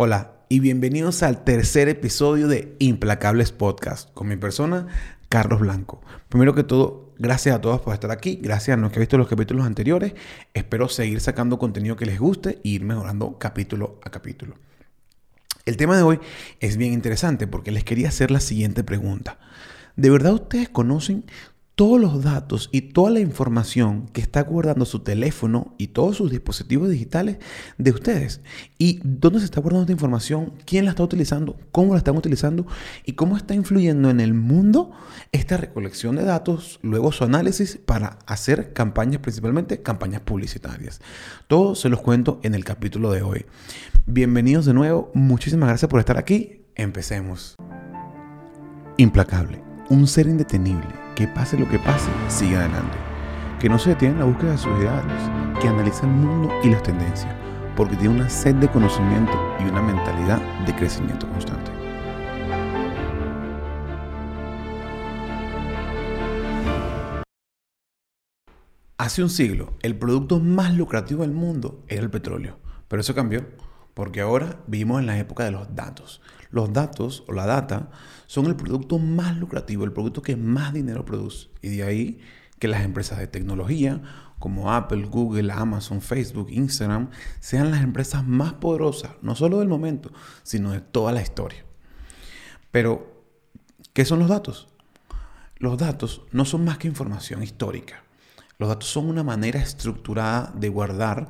Hola y bienvenidos al tercer episodio de Implacables Podcast con mi persona, Carlos Blanco. Primero que todo, gracias a todos por estar aquí, gracias a los que han visto los capítulos anteriores. Espero seguir sacando contenido que les guste e ir mejorando capítulo a capítulo. El tema de hoy es bien interesante porque les quería hacer la siguiente pregunta. ¿De verdad ustedes conocen todos los datos y toda la información que está guardando su teléfono y todos sus dispositivos digitales de ustedes. ¿Y dónde se está guardando esta información? ¿Quién la está utilizando? ¿Cómo la están utilizando? ¿Y cómo está influyendo en el mundo esta recolección de datos, luego su análisis para hacer campañas, principalmente campañas publicitarias? Todo se los cuento en el capítulo de hoy. Bienvenidos de nuevo. Muchísimas gracias por estar aquí. Empecemos. Implacable. Un ser indetenible que pase lo que pase, sigue adelante. Que no se detiene en la búsqueda de sus ideales, que analiza el mundo y las tendencias, porque tiene una sed de conocimiento y una mentalidad de crecimiento constante. Hace un siglo, el producto más lucrativo del mundo era el petróleo, pero eso cambió, porque ahora vivimos en la época de los datos. Los datos o la data son el producto más lucrativo, el producto que más dinero produce. Y de ahí que las empresas de tecnología como Apple, Google, Amazon, Facebook, Instagram sean las empresas más poderosas, no solo del momento, sino de toda la historia. Pero, ¿qué son los datos? Los datos no son más que información histórica. Los datos son una manera estructurada de guardar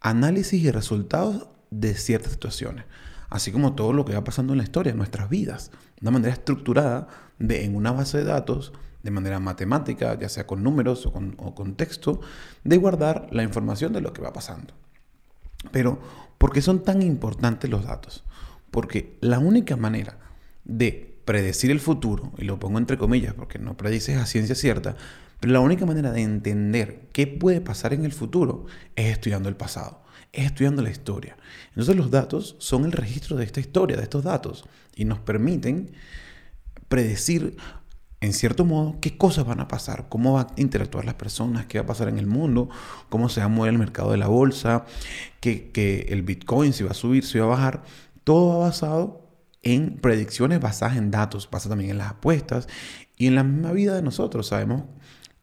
análisis y resultados de ciertas situaciones así como todo lo que va pasando en la historia, en nuestras vidas, de una manera estructurada, de, en una base de datos, de manera matemática, ya sea con números o con, o con texto, de guardar la información de lo que va pasando. Pero, ¿por qué son tan importantes los datos? Porque la única manera de predecir el futuro, y lo pongo entre comillas porque no predices a ciencia cierta, pero la única manera de entender qué puede pasar en el futuro es estudiando el pasado es estudiando la historia. Entonces los datos son el registro de esta historia, de estos datos, y nos permiten predecir en cierto modo qué cosas van a pasar, cómo van a interactuar las personas, qué va a pasar en el mundo, cómo se va a mover el mercado de la bolsa, que, que el Bitcoin si va a subir, si va a bajar. Todo va basado en predicciones basadas en datos, pasa también en las apuestas y en la misma vida de nosotros. Sabemos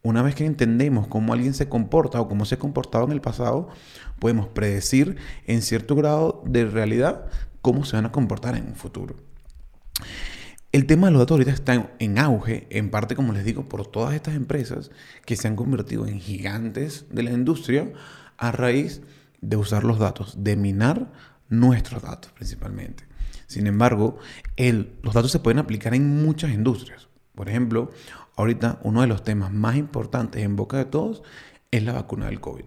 una vez que entendemos cómo alguien se comporta o cómo se ha comportado en el pasado, podemos predecir en cierto grado de realidad cómo se van a comportar en un futuro. El tema de los datos ahorita está en auge, en parte, como les digo, por todas estas empresas que se han convertido en gigantes de la industria a raíz de usar los datos, de minar nuestros datos principalmente. Sin embargo, los datos se pueden aplicar en muchas industrias. Por ejemplo, ahorita uno de los temas más importantes en boca de todos es la vacuna del COVID.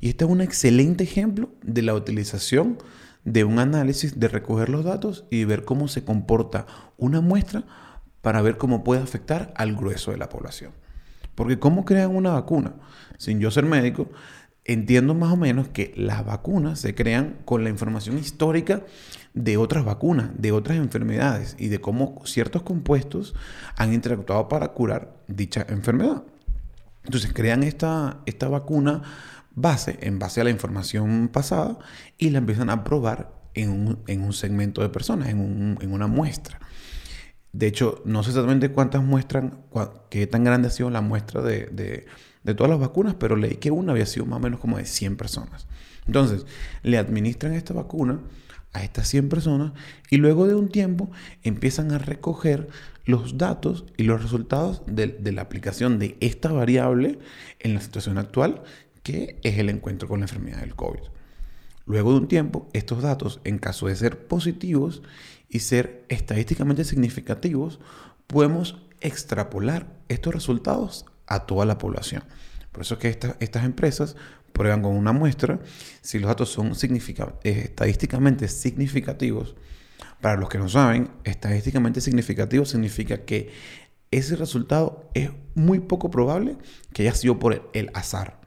Y este es un excelente ejemplo de la utilización de un análisis de recoger los datos y ver cómo se comporta una muestra para ver cómo puede afectar al grueso de la población. Porque ¿cómo crean una vacuna? Sin yo ser médico, entiendo más o menos que las vacunas se crean con la información histórica de otras vacunas, de otras enfermedades y de cómo ciertos compuestos han interactuado para curar dicha enfermedad. Entonces crean esta, esta vacuna base en base a la información pasada y la empiezan a probar en un, segmento de personas, en, una muestra. De hecho, no sé exactamente cuántas muestran, qué tan grande ha sido la muestra de todas las vacunas, pero leí que una había sido más o menos como de 100 personas. Entonces, le administran esta vacuna a estas 100 personas y luego de un tiempo empiezan a recoger los datos y los resultados de, la aplicación de esta variable en la situación actual, que es el encuentro con la enfermedad del COVID. Luego de un tiempo, estos datos, en caso de ser positivos y ser estadísticamente significativos, podemos extrapolar estos resultados a toda la población. Por eso es que estas empresas prueban con una muestra si los datos son eh, estadísticamente significativos. Para los que no saben, estadísticamente significativo significa que ese resultado es muy poco probable que haya sido por el azar,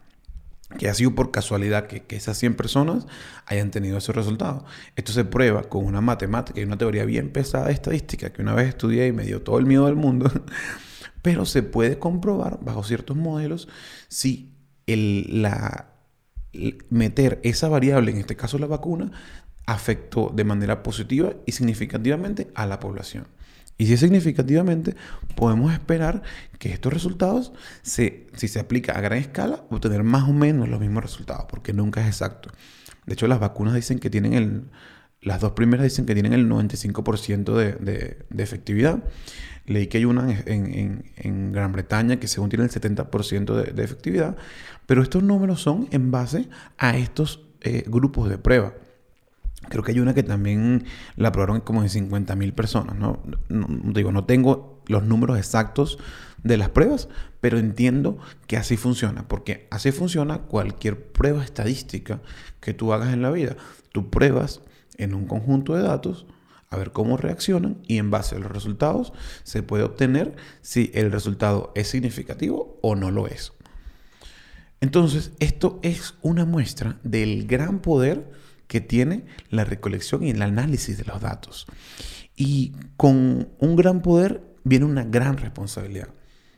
que haya sido por casualidad que, que esas 100 personas hayan tenido ese resultado. Esto se prueba con una matemática y una teoría bien pesada de estadística que una vez estudié y me dio todo el miedo del mundo. pero se puede comprobar bajo ciertos modelos si el, la, meter esa variable, en este caso la vacuna, afectó de manera positiva y significativamente a la población. Y si es significativamente, podemos esperar que estos resultados, si se aplica a gran escala, obtener más o menos los mismos resultados, porque nunca es exacto. De hecho, las vacunas dicen que tienen el, las dos primeras dicen que tienen el 95% de, de, efectividad. Leí que hay una en, Gran Bretaña que según tiene el 70% de, efectividad, pero estos números son en base a estos eh, grupos de prueba. Creo que hay una que también la aprobaron como en 50 mil personas. ¿no? digo, no tengo los números exactos de las pruebas, pero entiendo que así funciona, porque así funciona cualquier prueba estadística que tú hagas en la vida. Tú pruebas en un conjunto de datos a ver cómo reaccionan y en base a los resultados se puede obtener si el resultado es significativo o no lo es. Entonces, esto es una muestra del gran poder que tiene la recolección y el análisis de los datos. Y con un gran poder viene una gran responsabilidad.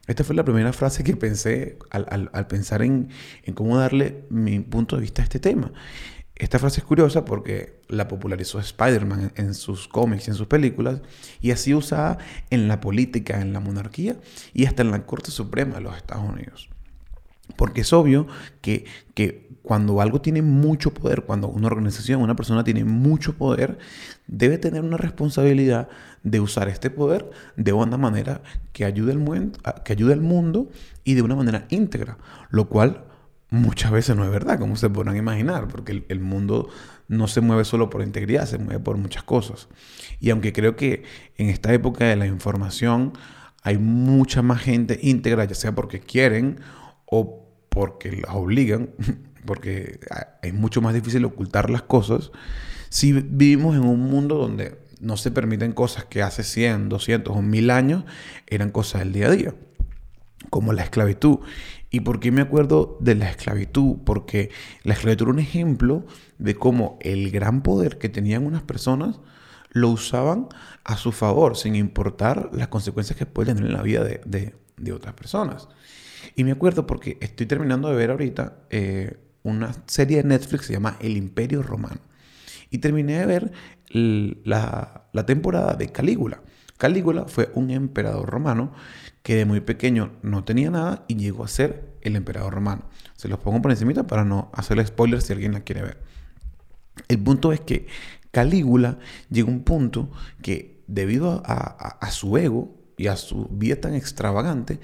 Esta fue la primera frase que pensé al, pensar en, cómo darle mi punto de vista a este tema. Esta frase es curiosa porque la popularizó Spider-Man en, sus cómics y en sus películas y así usada en la política, en la monarquía y hasta en la Corte Suprema de los Estados Unidos. Porque es obvio que, que cuando algo tiene mucho poder, cuando una organización, una persona tiene mucho poder, debe tener una responsabilidad de usar este poder de una manera que al, que ayude al mundo y de una manera íntegra, lo cual muchas veces no es verdad, como se podrán imaginar, porque el, mundo no se mueve solo por integridad, se mueve por muchas cosas. Y aunque creo que en esta época de la información hay mucha más gente íntegra, ya sea porque quieren o porque las obligan, porque es mucho más difícil ocultar las cosas, si vivimos en un mundo donde no se permiten cosas que hace 100, 200 o 1000 años eran cosas del día a día, como la esclavitud. ¿Y por qué me acuerdo de la esclavitud? Porque la esclavitud era un ejemplo de cómo el gran poder que tenían unas personas lo usaban a su favor, sin importar las consecuencias que pueden tener en la vida de, de otras personas. Y me acuerdo porque estoy terminando de ver ahorita eh, una serie de Netflix que se llama El Imperio Romano. Y terminé de ver la, la temporada de Calígula. Calígula fue un emperador romano que de muy pequeño no tenía nada y llegó a ser el emperador romano. Se los pongo por encima para no hacerle spoilers si alguien la quiere ver. El punto es que Calígula llegó a un punto que debido a su ego y a su vida tan extravagante,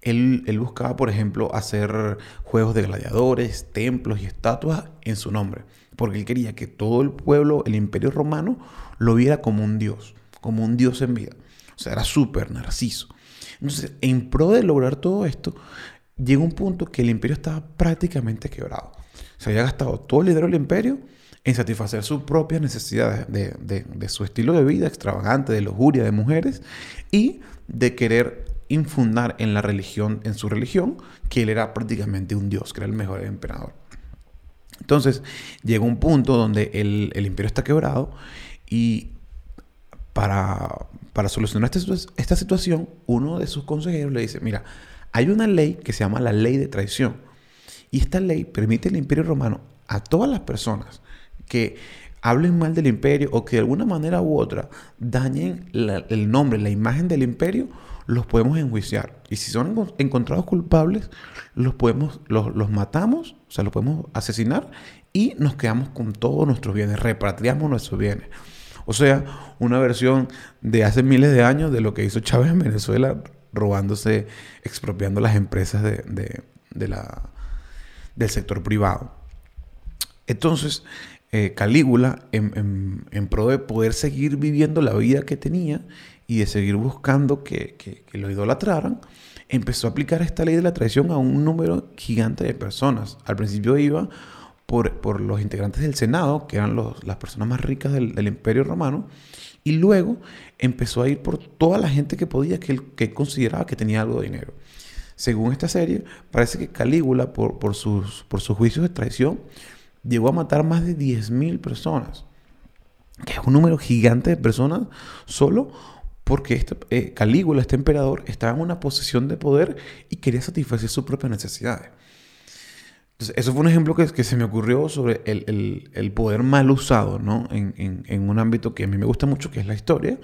él, buscaba, por ejemplo, hacer juegos de gladiadores, templos y estatuas en su nombre, porque él quería que todo el pueblo, el imperio romano, lo viera como un dios, como un dios en vida. O sea, era súper narciso. Entonces, en pro de lograr todo esto, llegó un punto que el imperio estaba prácticamente quebrado. Se había gastado todo el dinero del imperio en satisfacer sus propias necesidades de, de, su estilo de vida extravagante, de lujuria, de mujeres y de querer infundar en la religión, en su religión, que él era prácticamente un dios, que era el mejor emperador. Entonces llegó un punto donde el, imperio está quebrado y para, para solucionar esta, esta situación, uno de sus consejeros le dice, mira, hay una ley que se llama la ley de traición. Y esta ley permite al imperio romano a todas las personas que hablen mal del imperio o que de alguna manera u otra dañen el nombre, la imagen del imperio, los podemos enjuiciar. Y si son encontrados culpables, los, podemos, los, matamos, o sea, los podemos asesinar y nos quedamos con todos nuestros bienes, repatriamos nuestros bienes. O sea, una versión de hace miles de años de lo que hizo Chávez en Venezuela, robándose, expropiando las empresas del sector privado. Entonces, eh, Calígula, en, pro de poder seguir viviendo la vida que tenía y de seguir buscando que, lo idolatraran, empezó a aplicar esta ley de la traición a un número gigante de personas. Al principio iba por, los integrantes del Senado, que eran las personas más ricas del, Imperio Romano, y luego empezó a ir por toda la gente que podía, que él, que consideraba que tenía algo de dinero. Según esta serie, parece que Calígula, por, por, sus, por sus juicios de traición, llegó a matar más de 10.000 personas, que es un número gigante de personas solo porque este, eh, Calígula, este emperador, estaba en una posición de poder y quería satisfacer sus propias necesidades. Eso fue un ejemplo que, que se me ocurrió sobre el, poder mal usado, ¿no? En, un ámbito que a mí me gusta mucho, que es la historia.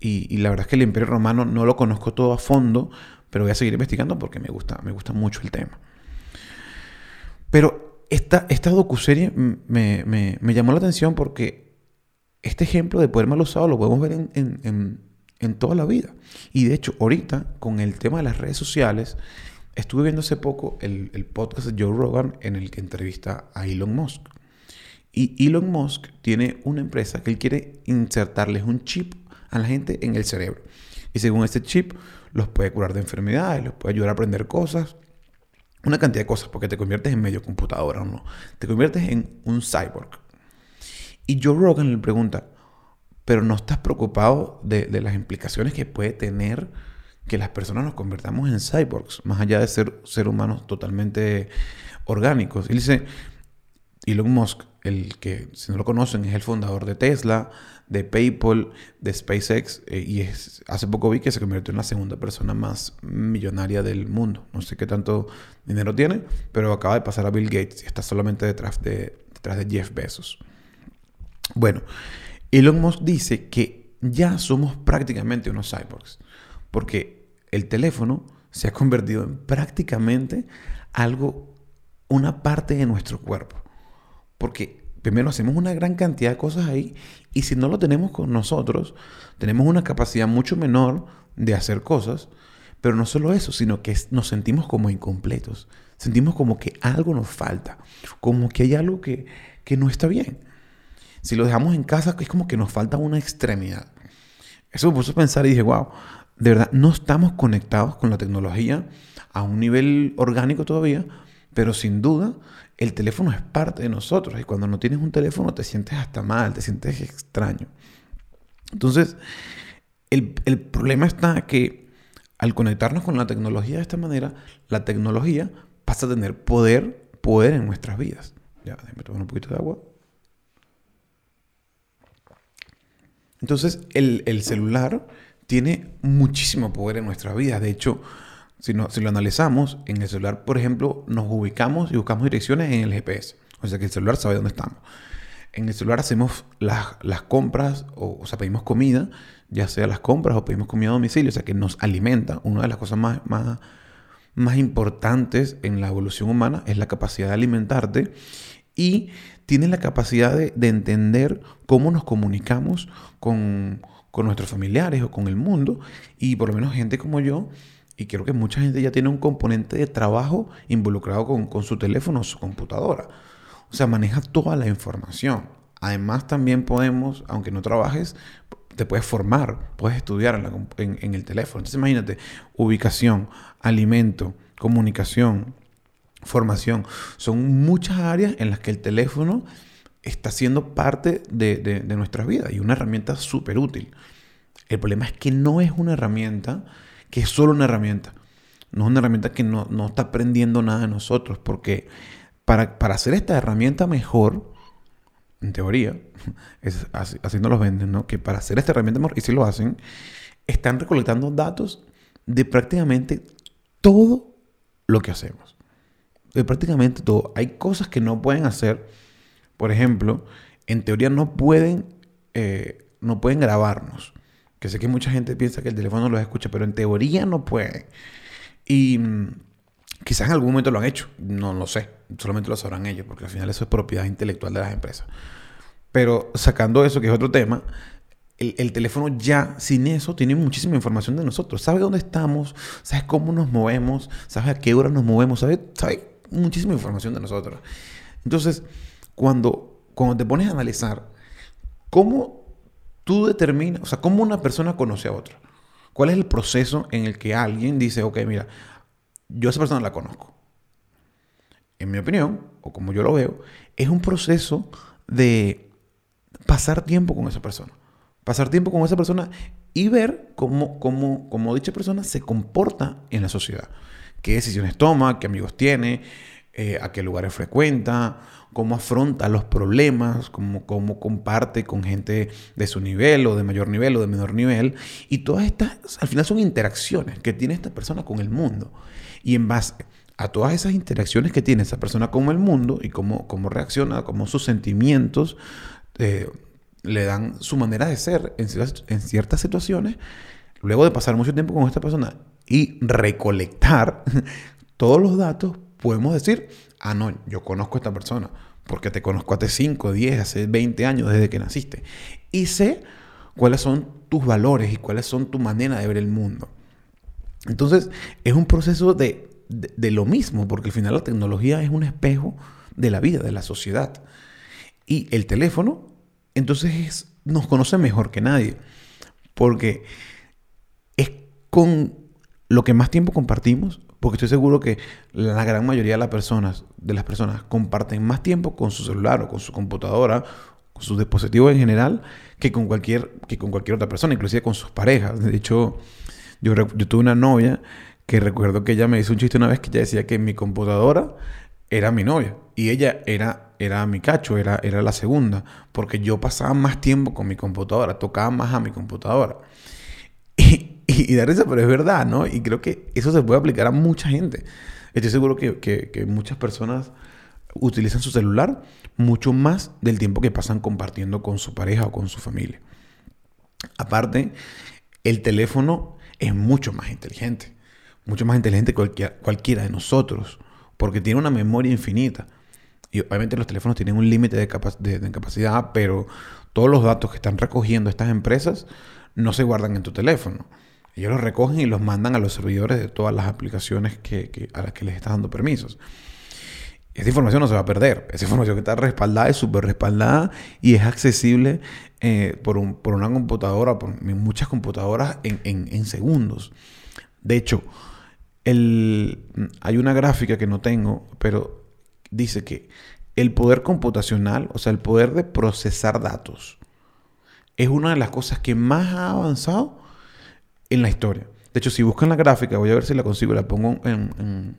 Y, la verdad es que el Imperio Romano no lo conozco todo a fondo, pero voy a seguir investigando porque me gusta, mucho el tema. Pero esta, esta docuserie me, llamó la atención porque este ejemplo de poder mal usado lo podemos ver en, en, toda la vida. Y de hecho, ahorita, con el tema de las redes sociales, estuve viendo hace poco el, podcast de Joe Rogan en el que entrevista a Elon Musk. Y Elon Musk tiene una empresa que él quiere insertarles un chip a la gente en el cerebro. Y según este chip, los puede curar de enfermedades, los puede ayudar a aprender cosas, una cantidad de cosas, porque te conviertes en medio computadora, ¿no? Te conviertes en un cyborg. Y Joe Rogan le pregunta, pero no estás preocupado de, las implicaciones que puede tener que las personas nos convertamos en cyborgs, más allá de ser ser humanos totalmente orgánicos. Dice, Elon Musk, el que, si no lo conocen, es el fundador de Tesla, de PayPal, de SpaceX, eh, y hace poco vi que se convirtió en la segunda persona más millonaria del mundo. No sé qué tanto dinero tiene, pero acaba de pasar a Bill Gates y está solamente detrás de, detrás de Jeff Bezos. Bueno, Elon Musk dice que ya somos prácticamente unos cyborgs, porque el teléfono se ha convertido en prácticamente algo, una parte de nuestro cuerpo. Porque primero hacemos una gran cantidad de cosas ahí y si no lo tenemos con nosotros, tenemos una capacidad mucho menor de hacer cosas. Pero no solo eso, sino que nos sentimos como incompletos. Sentimos como que algo nos falta, como que hay algo que, que no está bien. Si lo dejamos en casa, es como que nos falta una extremidad. Eso me puso a pensar y dije, wow, de verdad, no estamos conectados con la tecnología a un nivel orgánico todavía, pero sin duda el teléfono es parte de nosotros y cuando no tienes un teléfono te sientes hasta mal, te sientes extraño. Entonces, el, el problema está que al conectarnos con la tecnología de esta manera, la tecnología pasa a tener poder, poder en nuestras vidas. Ya, déjame tomar un poquito de agua. Entonces, el, el celular tiene muchísimo poder en nuestras vidas. De hecho, si, lo analizamos, en el celular, por ejemplo, nos ubicamos y buscamos direcciones en el GPS. O sea que el celular sabe dónde estamos. En el celular hacemos las, compras, o, sea, pedimos comida, ya sea las compras o pedimos comida a domicilio, o sea que nos alimenta. Una de las cosas más, más, importantes en la evolución humana es la capacidad de alimentarte y tiene la capacidad de entender cómo nos comunicamos con, con nuestros familiares o con el mundo. Y por lo menos gente como yo y creo que mucha gente ya tiene un componente de trabajo involucrado con, con su teléfono o su computadora. O sea, maneja toda la información. Además, también podemos, aunque no trabajes, te puedes formar, puedes estudiar en, la, en, en, el teléfono. Entonces, imagínate, ubicación, alimento, comunicación, formación. Son muchas áreas en las que el teléfono está siendo parte de, de, de nuestras vidas y una herramienta súper útil. El problema es que no es una herramienta que es solo una herramienta. No es una herramienta que no, no está aprendiendo nada de nosotros, porque para, para, hacer esta herramienta mejor, en teoría, es así, así los venden, ¿no? Que para hacer esta herramienta mejor, y si lo hacen, están recolectando datos de prácticamente todo lo que hacemos. De prácticamente todo. Hay cosas que no pueden hacer. Por ejemplo, en teoría no pueden, eh, no pueden grabarnos que sé que mucha gente piensa que el teléfono los escucha, pero en teoría no puede. Y mm, quizás en algún momento lo han hecho, no lo sé, solamente lo sabrán ellos, porque al final eso es propiedad intelectual de las empresas. Pero sacando eso, que es otro tema, el, el, teléfono ya sin eso tiene muchísima información de nosotros. Sabe dónde estamos, sabe cómo nos movemos, sabe a qué hora nos movemos, sabe, sabe muchísima información de nosotros. Entonces, cuando, cuando te pones a analizar cómo tú determinas, o sea, cómo una persona conoce a otra. ¿Cuál es el proceso en el que alguien dice, ok, mira, yo a esa persona la conozco? En mi opinión, o como yo lo veo, es un proceso de pasar tiempo con esa persona. Pasar tiempo con esa persona y ver cómo, cómo, cómo dicha persona se comporta en la sociedad. Qué decisiones toma, qué amigos tiene, eh, a qué lugares frecuenta, cómo afronta los problemas, cómo, cómo comparte con gente de su nivel o de mayor nivel o de menor nivel. Y todas estas, al final son interacciones que tiene esta persona con el mundo. Y en base a todas esas interacciones que tiene esa persona con el mundo y cómo, cómo reacciona, cómo sus sentimientos eh, le dan su manera de ser en ciertas, en ciertas situaciones, luego de pasar mucho tiempo con esta persona y recolectar todos los datos, podemos decir, ah, no, yo conozco a esta persona, porque te conozco hace 5, 10, hace 20 años desde que naciste. Y sé cuáles son tus valores y cuáles son tu manera de ver el mundo. Entonces, es un proceso de de, lo mismo, porque al final la tecnología es un espejo de la vida, de la sociedad. Y el teléfono, entonces nos conoce mejor que nadie, porque es con lo que más tiempo compartimos, porque estoy seguro que la gran mayoría de las personas, de las personas comparten más tiempo con su celular o con su computadora, con sus dispositivos en general, que con cualquier, que con cualquier otra persona, inclusive con sus parejas. De hecho, yo, yo tuve una novia que recuerdo que ella me hizo un chiste una vez que ella decía que mi computadora era mi novia y ella era, era mi cacho, era, era la segunda, porque yo pasaba más tiempo con mi computadora, tocaba más a mi computadora. Y, y, y risa, pero es verdad, ¿no? Y creo que eso se puede aplicar a mucha gente. Estoy seguro que, que, muchas personas utilizan su celular mucho más del tiempo que pasan compartiendo con su pareja o con su familia. Aparte, el teléfono es mucho más inteligente mucho más inteligente que cualquiera, de nosotros, porque tiene una memoria infinita. Y obviamente los teléfonos tienen un límite de, capacidad, pero todos los datos que están recogiendo estas empresas no se guardan en tu teléfono. Ellos los recogen y los mandan a los servidores de todas las aplicaciones que, a las que les estás dando permisos. Esa información no se va a perder. Esa información que está respaldada es súper respaldada y es accesible eh, por, una computadora, por muchas computadoras en, en segundos. De hecho, el, hay una gráfica que no tengo, pero dice que el poder computacional, o sea, el poder de procesar datos, es una de las cosas que más ha avanzado en la historia. De hecho, si buscan la gráfica, voy a ver si la consigo, la pongo en,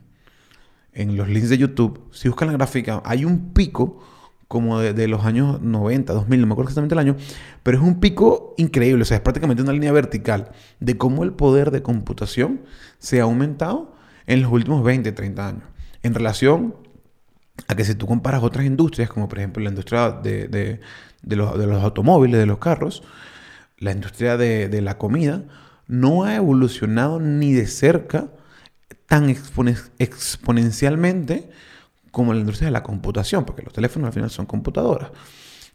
en los links de YouTube. Si buscan la gráfica, hay un pico como de, los años 90, 2000, no me acuerdo exactamente el año, pero es un pico increíble, o sea, es prácticamente una línea vertical de cómo el poder de computación se ha aumentado en los últimos 20, 30 años, en relación a que si tú comparas otras industrias, como por ejemplo la industria de, los, automóviles, de los carros, la industria de, la comida, no ha evolucionado ni de cerca tan exponencialmente como la industria de la computación, porque los teléfonos al final son computadoras.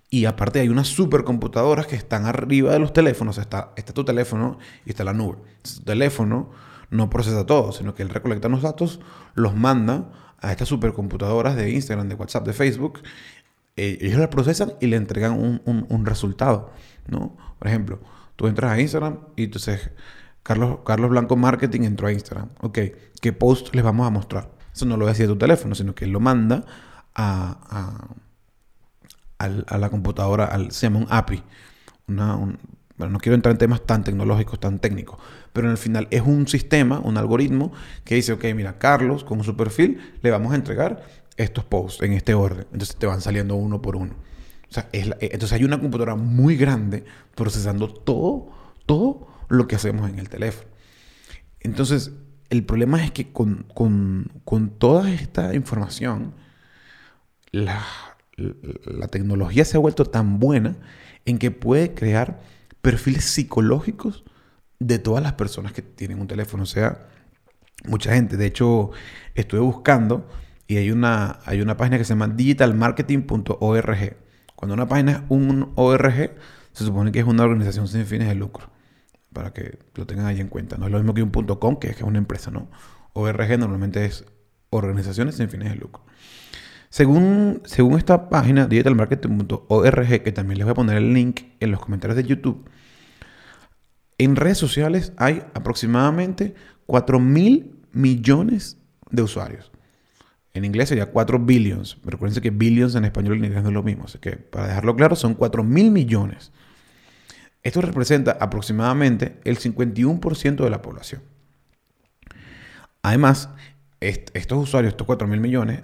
Y aparte hay unas supercomputadoras que están arriba de los teléfonos. Está, tu teléfono y está la nube. Tu teléfono no procesa todo, sino que él recolecta los datos, los manda a estas supercomputadoras de Instagram, de WhatsApp, de Facebook. Eh, ellos las procesan y le entregan un, un, resultado. ¿no? Por ejemplo, tú entras a Instagram y entonces Carlos, Carlos Blanco Marketing entró a Instagram. Ok, ¿qué post les vamos a mostrar? Eso no lo decía tu teléfono, sino que lo manda a, a, la computadora, al, se llama un API. bueno, no quiero entrar en temas tan tecnológicos, tan técnicos, pero en el final es un sistema, un algoritmo que dice, ok, mira, Carlos, con su perfil, le vamos a entregar estos posts en este orden. Entonces te van saliendo uno por uno. Es entonces hay una computadora muy grande procesando todo, todo lo que hacemos en el teléfono. Entonces, el problema es que con, toda esta información, la, tecnología se ha vuelto tan buena en que puede crear perfiles psicológicos de todas las personas que tienen un teléfono. O sea, mucha gente. De hecho, estuve buscando y hay una, hay una página que se llama digitalmarketing.org. Cuando una página es un ORG, se supone que es una organización sin fines de lucro para que lo tengan ahí en cuenta. No es lo mismo que un .com, que es una empresa, ¿no? ORG normalmente es organizaciones sin fines de lucro. Según, según esta página, digitalmarketing.org, que también les voy a poner el link en los comentarios de YouTube, en redes sociales hay aproximadamente 4 mil millones de usuarios. En inglés sería 4 billions. Recuerden que billions en español y en inglés no es lo mismo. Así que para dejarlo claro, son 4 mil millones. Esto representa aproximadamente el 51% de la población. Además, estos usuarios, estos 4 mil millones,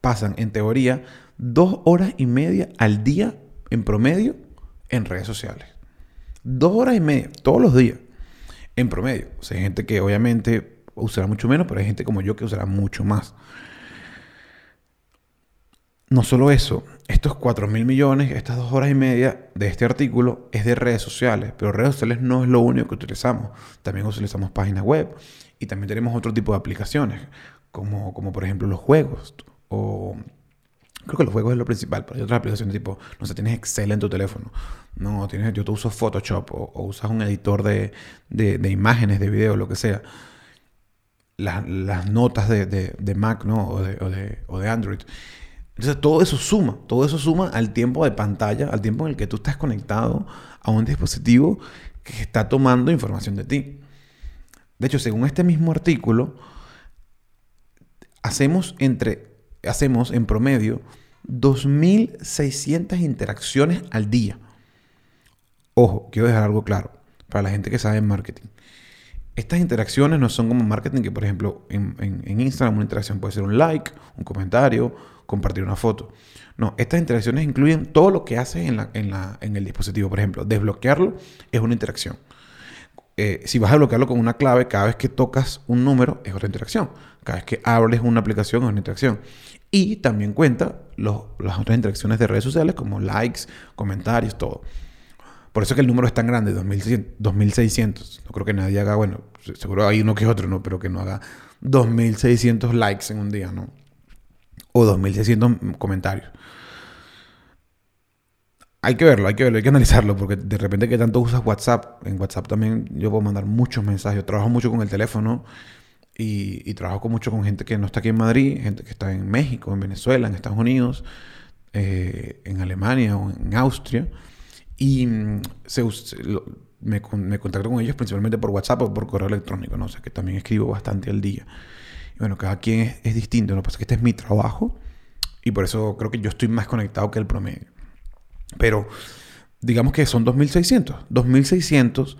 pasan en teoría dos horas y media al día en promedio en redes sociales. Dos horas y media, todos los días, en promedio. O sea, hay gente que obviamente usará mucho menos, pero hay gente como yo que usará mucho más. No solo eso, estos 4 mil millones, estas dos horas y media de este artículo es de redes sociales, pero redes sociales no es lo único que utilizamos. También utilizamos páginas web y también tenemos otro tipo de aplicaciones, como, como por ejemplo los juegos. O creo que los juegos es lo principal, pero hay otras aplicaciones tipo, no sé, tienes Excel en tu teléfono. No, tienes, yo te uso Photoshop o, usas un editor de, de, imágenes, de video, lo que sea. Las, las notas de, de, Mac, ¿no? O de, o de, o de Android entonces todo eso suma, todo eso suma al tiempo de pantalla, al tiempo en el que tú estás conectado a un dispositivo que está tomando información de ti. De hecho, según este mismo artículo, hacemos, entre, hacemos en promedio 2.600 interacciones al día. Ojo, quiero dejar algo claro para la gente que sabe en marketing. Estas interacciones no son como marketing que, por ejemplo, en, en Instagram una interacción puede ser un like, un comentario, compartir una foto. No, estas interacciones incluyen todo lo que haces en, la, en, la, en el dispositivo. Por ejemplo, desbloquearlo es una interacción. Eh, si vas a bloquearlo con una clave, cada vez que tocas un número es otra interacción. Cada vez que abres una aplicación es una interacción. Y también cuenta los, las otras interacciones de redes sociales como likes, comentarios, todo. Por eso es que el número es tan grande, 2600. No creo que nadie haga, bueno, seguro hay uno que otro, ¿no? Pero que no haga 2600 likes en un día, ¿no? O 2.600 comentarios. Hay que verlo, hay que verlo, hay que analizarlo, porque de repente que tanto usas WhatsApp, en WhatsApp también yo puedo mandar muchos mensajes. Trabajo mucho con el teléfono y, trabajo mucho con gente que no está aquí en Madrid, gente que está en México, en Venezuela, en Estados Unidos, eh, en Alemania o en Austria. Y mm, se, me, me, contacto con ellos principalmente por WhatsApp o por correo electrónico, ¿no? O sea que también escribo bastante al día bueno, cada quien es, distinto. Lo pasa que este es mi trabajo y por eso creo que yo estoy más conectado que el promedio. Pero digamos que son 2.600. 2.600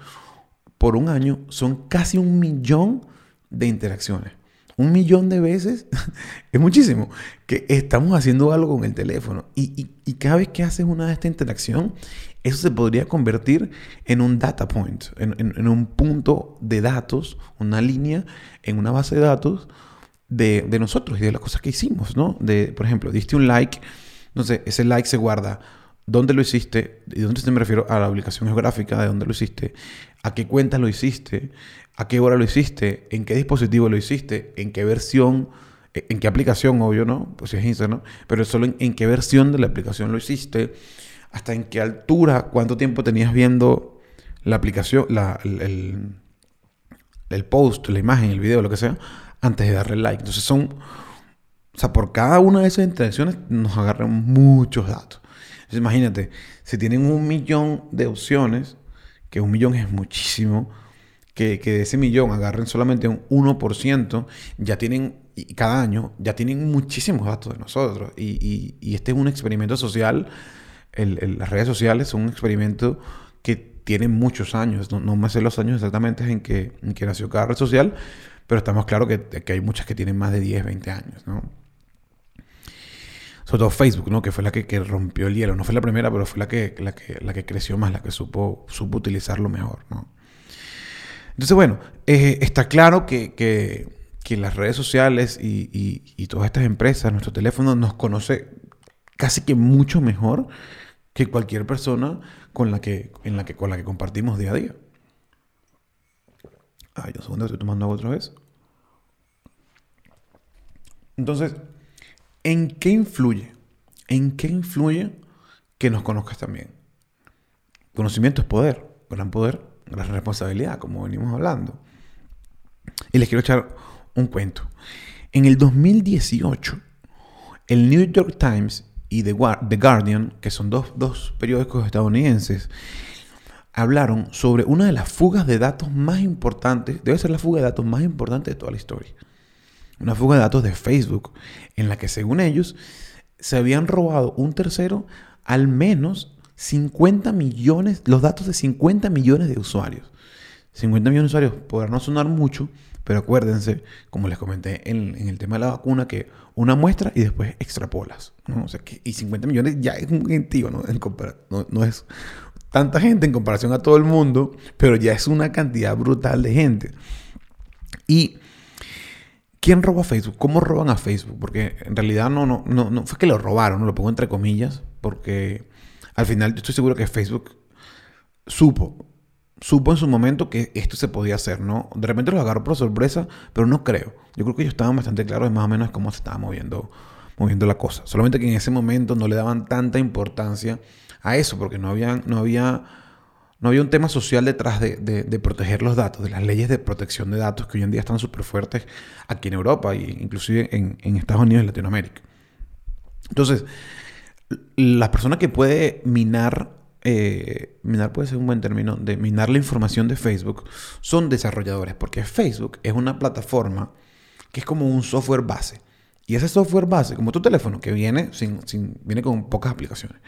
por un año son casi un millón de interacciones. Un millón de veces es muchísimo que estamos haciendo algo con el teléfono. Y, cada vez que haces una de esta interacción, eso se podría convertir en un data point, en, en un punto de datos, una línea en una base de datos de, nosotros y de las cosas que hicimos, ¿no? De, por ejemplo, diste un like, sé, ese like se guarda dónde lo hiciste, y dónde me refiero a la ubicación geográfica de dónde lo hiciste, a qué cuenta lo hiciste, a qué hora lo hiciste, en qué dispositivo lo hiciste, en qué versión, e, en qué aplicación, obvio, ¿no? Pues si es Instagram, pero solo en, qué versión de la aplicación lo hiciste, hasta en qué altura, cuánto tiempo tenías viendo la aplicación, el post, la imagen, el video, lo que sea, antes de darle like. Entonces son, o sea, por cada una de esas interacciones nos agarran muchos datos. Entonces imagínate, si tienen un millón de opciones, que un millón es muchísimo, que, de ese millón agarren solamente un 1%, ya tienen, y cada año, ya tienen muchísimos datos de nosotros. Y, este es un experimento social, las redes sociales son un experimento que tiene muchos años, no, no me sé los años exactamente en que, en que nació cada red social, pero estamos claros que, hay muchas que tienen más de 10, 20 años, ¿no? Sobre todo Facebook, ¿no? Que fue la que, rompió el hielo. No fue la primera, pero fue la que, la que, la que creció más, la que supo, supo utilizarlo mejor, ¿no? Entonces, bueno, eh, está claro que, que, las redes sociales y, y, todas estas empresas, nuestro teléfono, nos conoce casi que mucho mejor que cualquier persona con la que, en la que, con la que compartimos día a día. Ay, un segundo, estoy tomando agua otra vez. Entonces, ¿en qué influye? ¿En qué influye que nos conozcas también? Conocimiento es poder, gran poder, gran responsabilidad, como venimos hablando. Y les quiero echar un cuento. En el 2018, el New York Times y The Guardian, que son dos, dos periódicos estadounidenses, hablaron sobre una de las fugas de datos más importantes, debe ser la fuga de datos más importante de toda la historia. Una fuga de datos de Facebook, en la que según ellos se habían robado un tercero al menos 50 millones, los datos de 50 millones de usuarios. 50 millones de usuarios podrán no sonar mucho, pero acuérdense, como les comenté en, el tema de la vacuna, que una muestra y después extrapolas. O sea que, y 50 millones ya es un gentío, ¿no? no, no es tanta gente en comparación a todo el mundo, pero ya es una cantidad brutal de gente. Y ¿Quién roba Facebook? ¿Cómo roban a Facebook? Porque en realidad no, no, no, no fue que lo robaron, lo pongo entre comillas, porque al final yo estoy seguro que Facebook supo, supo en su momento que esto se podía hacer, ¿no? De repente los agarró por sorpresa, pero no creo. Yo creo que ellos estaban bastante claros de más o menos cómo se estaba moviendo, moviendo la cosa. Solamente que en ese momento no le daban tanta importancia a eso, porque no había, no había, no había un tema social detrás de, proteger los datos, de las leyes de protección de datos que hoy en día están súper fuertes aquí en Europa e inclusive en, Estados Unidos y Latinoamérica. Entonces, la persona que puede minar eh, minar puede ser un buen término, de minar la información de Facebook, son desarrolladores, porque Facebook es una plataforma que es como un software base. Y ese software base, como tu teléfono, que viene, sin, viene con pocas aplicaciones.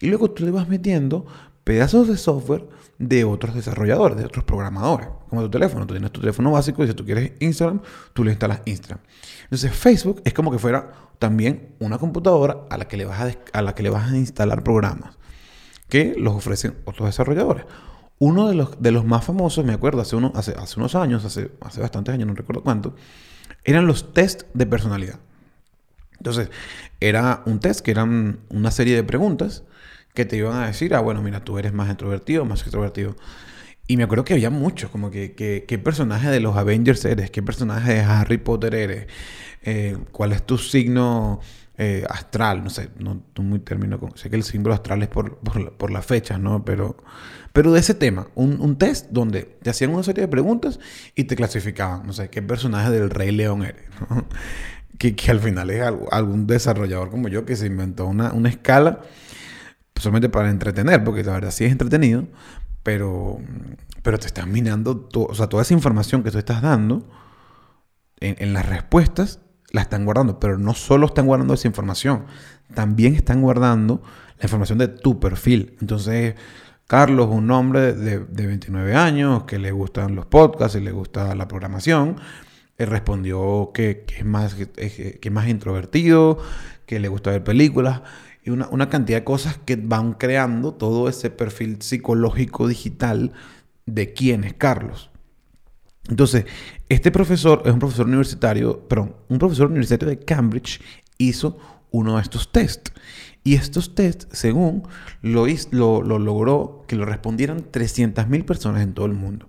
Y luego tú le vas metiendo pedazos de software de otros desarrolladores, de otros programadores, como tu teléfono. Tú tienes tu teléfono básico y si tú quieres Instagram, tú le instalas Instagram. Entonces Facebook es como que fuera también una computadora a la que le vas a, a, la que le vas a instalar programas que los ofrecen otros desarrolladores. Uno de los, de los más famosos, me acuerdo, hace, uno, hace, hace unos años, hace, hace bastantes años, no recuerdo cuánto, eran los test de personalidad. Entonces, era un test que eran una serie de preguntas que te iban a decir, ah, bueno, mira, tú eres más introvertido, más extrovertido. Y me acuerdo que había muchos, como que, qué personaje de los Avengers eres, qué personaje de Harry Potter eres, eh, cuál es tu signo eh, astral, no sé, no, muy término, sé que el símbolo astral es por, por, las fechas, ¿no? Pero, pero de ese tema, un, test donde te hacían una serie de preguntas y te clasificaban, no sé, qué personaje del Rey León eres, que, que, al final es algún desarrollador como yo que se inventó una, una escala solamente para entretener, porque la verdad sí es entretenido, pero, pero te están minando, o sea, toda esa información que tú estás dando en, las respuestas la están guardando, pero no solo están guardando esa información, también están guardando la información de tu perfil. Entonces, Carlos, un hombre de, 29 años que le gustan los podcasts y le gusta la programación, él respondió que, es más, que, es más introvertido, que le gusta ver películas y una, una, cantidad de cosas que van creando todo ese perfil psicológico digital de quién es Carlos. Entonces, este profesor es un profesor universitario, perdón, un profesor universitario de Cambridge hizo uno de estos tests. Y estos tests, según lo, lo, logró que lo respondieran 300.000 personas en todo el mundo.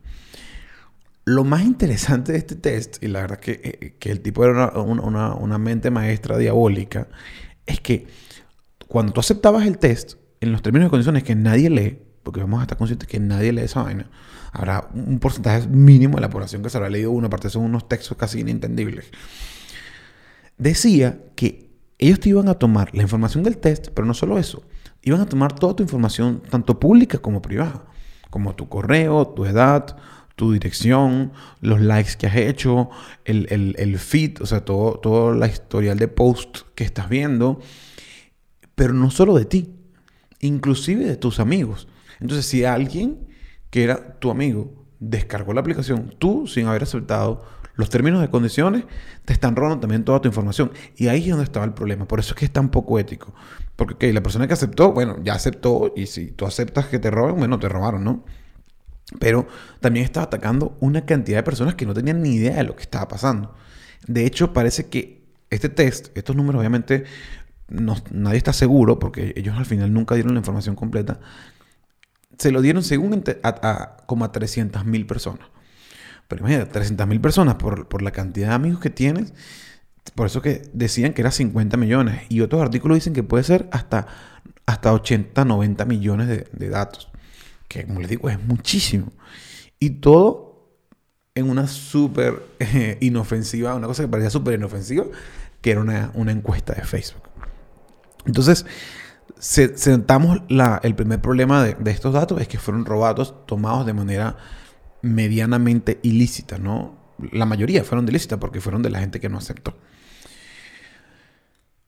Lo más interesante de este test, y la verdad que, eh, que el tipo era una, una, mente maestra diabólica, es que cuando tú aceptabas el test, en los términos y condiciones que nadie lee, porque vamos a estar conscientes que nadie lee esa vaina, habrá un porcentaje mínimo de la población que se habrá leído uno, aparte son unos textos casi inentendibles. Decía que ellos te iban a tomar la información del test, pero no solo eso, iban a tomar toda tu información, tanto pública como privada, como tu correo, tu edad, tu dirección, los likes que has hecho, el, el, feed, o sea, todo, todo la historial de post que estás viendo, pero no solo de ti, inclusive de tus amigos. Entonces, si alguien que era tu amigo descargó la aplicación, tú sin haber aceptado los términos y condiciones, te están robando también toda tu información. Y ahí es donde estaba el problema. Por eso es que es tan poco ético. Porque la persona que aceptó, bueno, ya aceptó. Y si tú aceptas que te roben, bueno, te robaron, ¿no? Pero también estaba atacando una cantidad de personas que no tenían ni idea de lo que estaba pasando. De hecho, parece que este test, estos números obviamente nadie está seguro porque ellos al final nunca dieron la información completa se lo dieron según a, como a 300 mil personas. Pero imagínate, 300 mil personas por, la cantidad de amigos que tienes. Por eso que decían que era 50 millones. Y otros artículos dicen que puede ser hasta, hasta 80, 90 millones de, datos. Que como les digo, es muchísimo. Y todo en una súper inofensiva, una cosa que parecía súper inofensiva, que era una, una encuesta de Facebook. Entonces, sentamos el primer problema de, estos datos es que fueron robados, tomados de manera medianamente ilícita, ¿no? La mayoría fueron ilícitas porque fueron de la gente que no aceptó.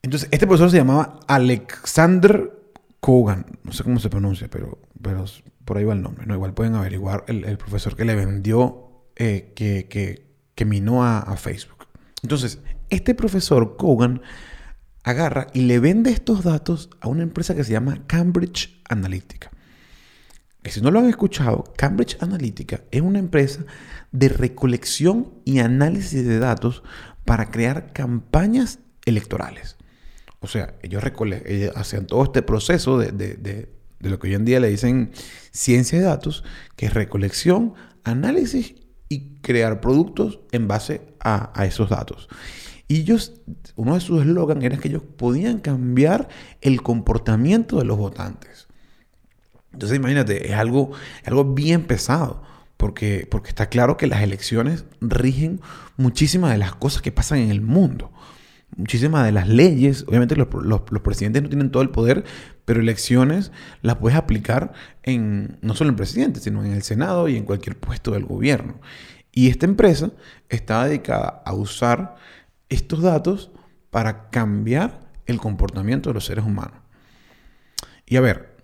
Entonces, este profesor se llamaba Alexander Kogan, no sé cómo se pronuncia, pero, pero por ahí va el nombre, ¿no? Igual pueden averiguar el, profesor que le vendió, eh, que, que, minó a, a Facebook. Entonces, este profesor Kogan agarra y le vende estos datos a una empresa que se llama Cambridge Analytica. Que si no lo han escuchado, Cambridge Analytica es una empresa de recolección y análisis de datos para crear campañas electorales. O sea, ellos, hacían todo este proceso de, de, lo que hoy en día le dicen ciencia de datos, que es recolección, análisis y crear productos en base a, a esos datos. Y ellos, uno de sus eslogans era que ellos podían cambiar el comportamiento de los votantes. Entonces imagínate, es algo, algo bien pesado, porque, porque está claro que las elecciones rigen muchísimas de las cosas que pasan en el mundo. Muchísimas de las leyes, obviamente los, presidentes no tienen todo el poder, pero elecciones las puedes aplicar en no solo en presidente, sino en el Senado y en cualquier puesto del gobierno. Y esta empresa está dedicada a usar estos datos para cambiar el comportamiento de los seres humanos. Y a ver,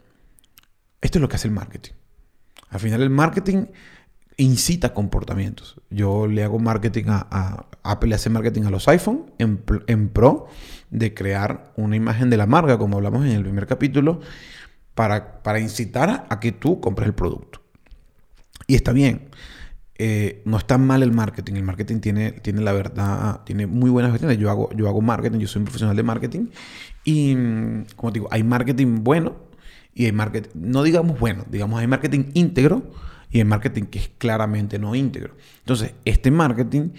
esto es lo que hace el marketing. Al final el marketing incita comportamientos. Yo le hago marketing a, Apple, le hace marketing a los iPhone en, pro de crear una imagen de la marca, como hablamos en el primer capítulo, para, para incitar a que tú compres el producto. Y está bien. Eh, no está mal el marketing. El marketing tiene, tiene la verdad, tiene muy buenas gestiones. Yo hago, yo hago marketing, yo soy un profesional de marketing. Y, como te digo, hay marketing bueno y hay marketing, no digamos bueno, digamos hay marketing íntegro y hay marketing que es claramente no íntegro. Entonces, este marketing,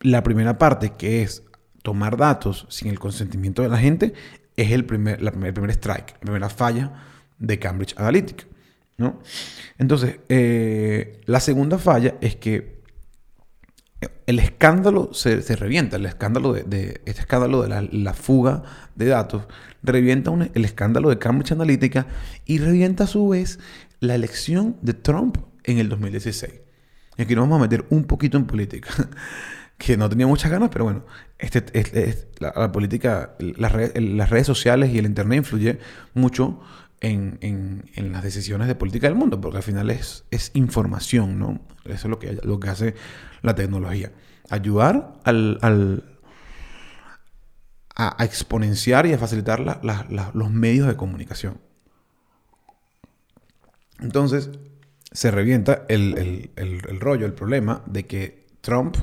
la primera parte que es tomar datos sin el consentimiento de la gente, es el primer, la primer, el primer strike, la primera falla de Cambridge Analytica. ¿No? Entonces, eh, la segunda falla es que el escándalo se, revienta, el escándalo de, este escándalo de la, fuga de datos, revienta el escándalo de Cambridge Analytica y revienta a su vez la elección de Trump en el 2016. Y aquí nos vamos a meter un poquito en política, que no tenía muchas ganas, pero bueno, este, la, política, las redes, sociales y el Internet influye mucho en, las decisiones de política del mundo, porque al final es, información, ¿no? Eso es lo que, lo que hace la tecnología. Ayudar al, a, exponenciar y a facilitar los medios de comunicación. Entonces, se revienta el, rollo, el problema de que Trump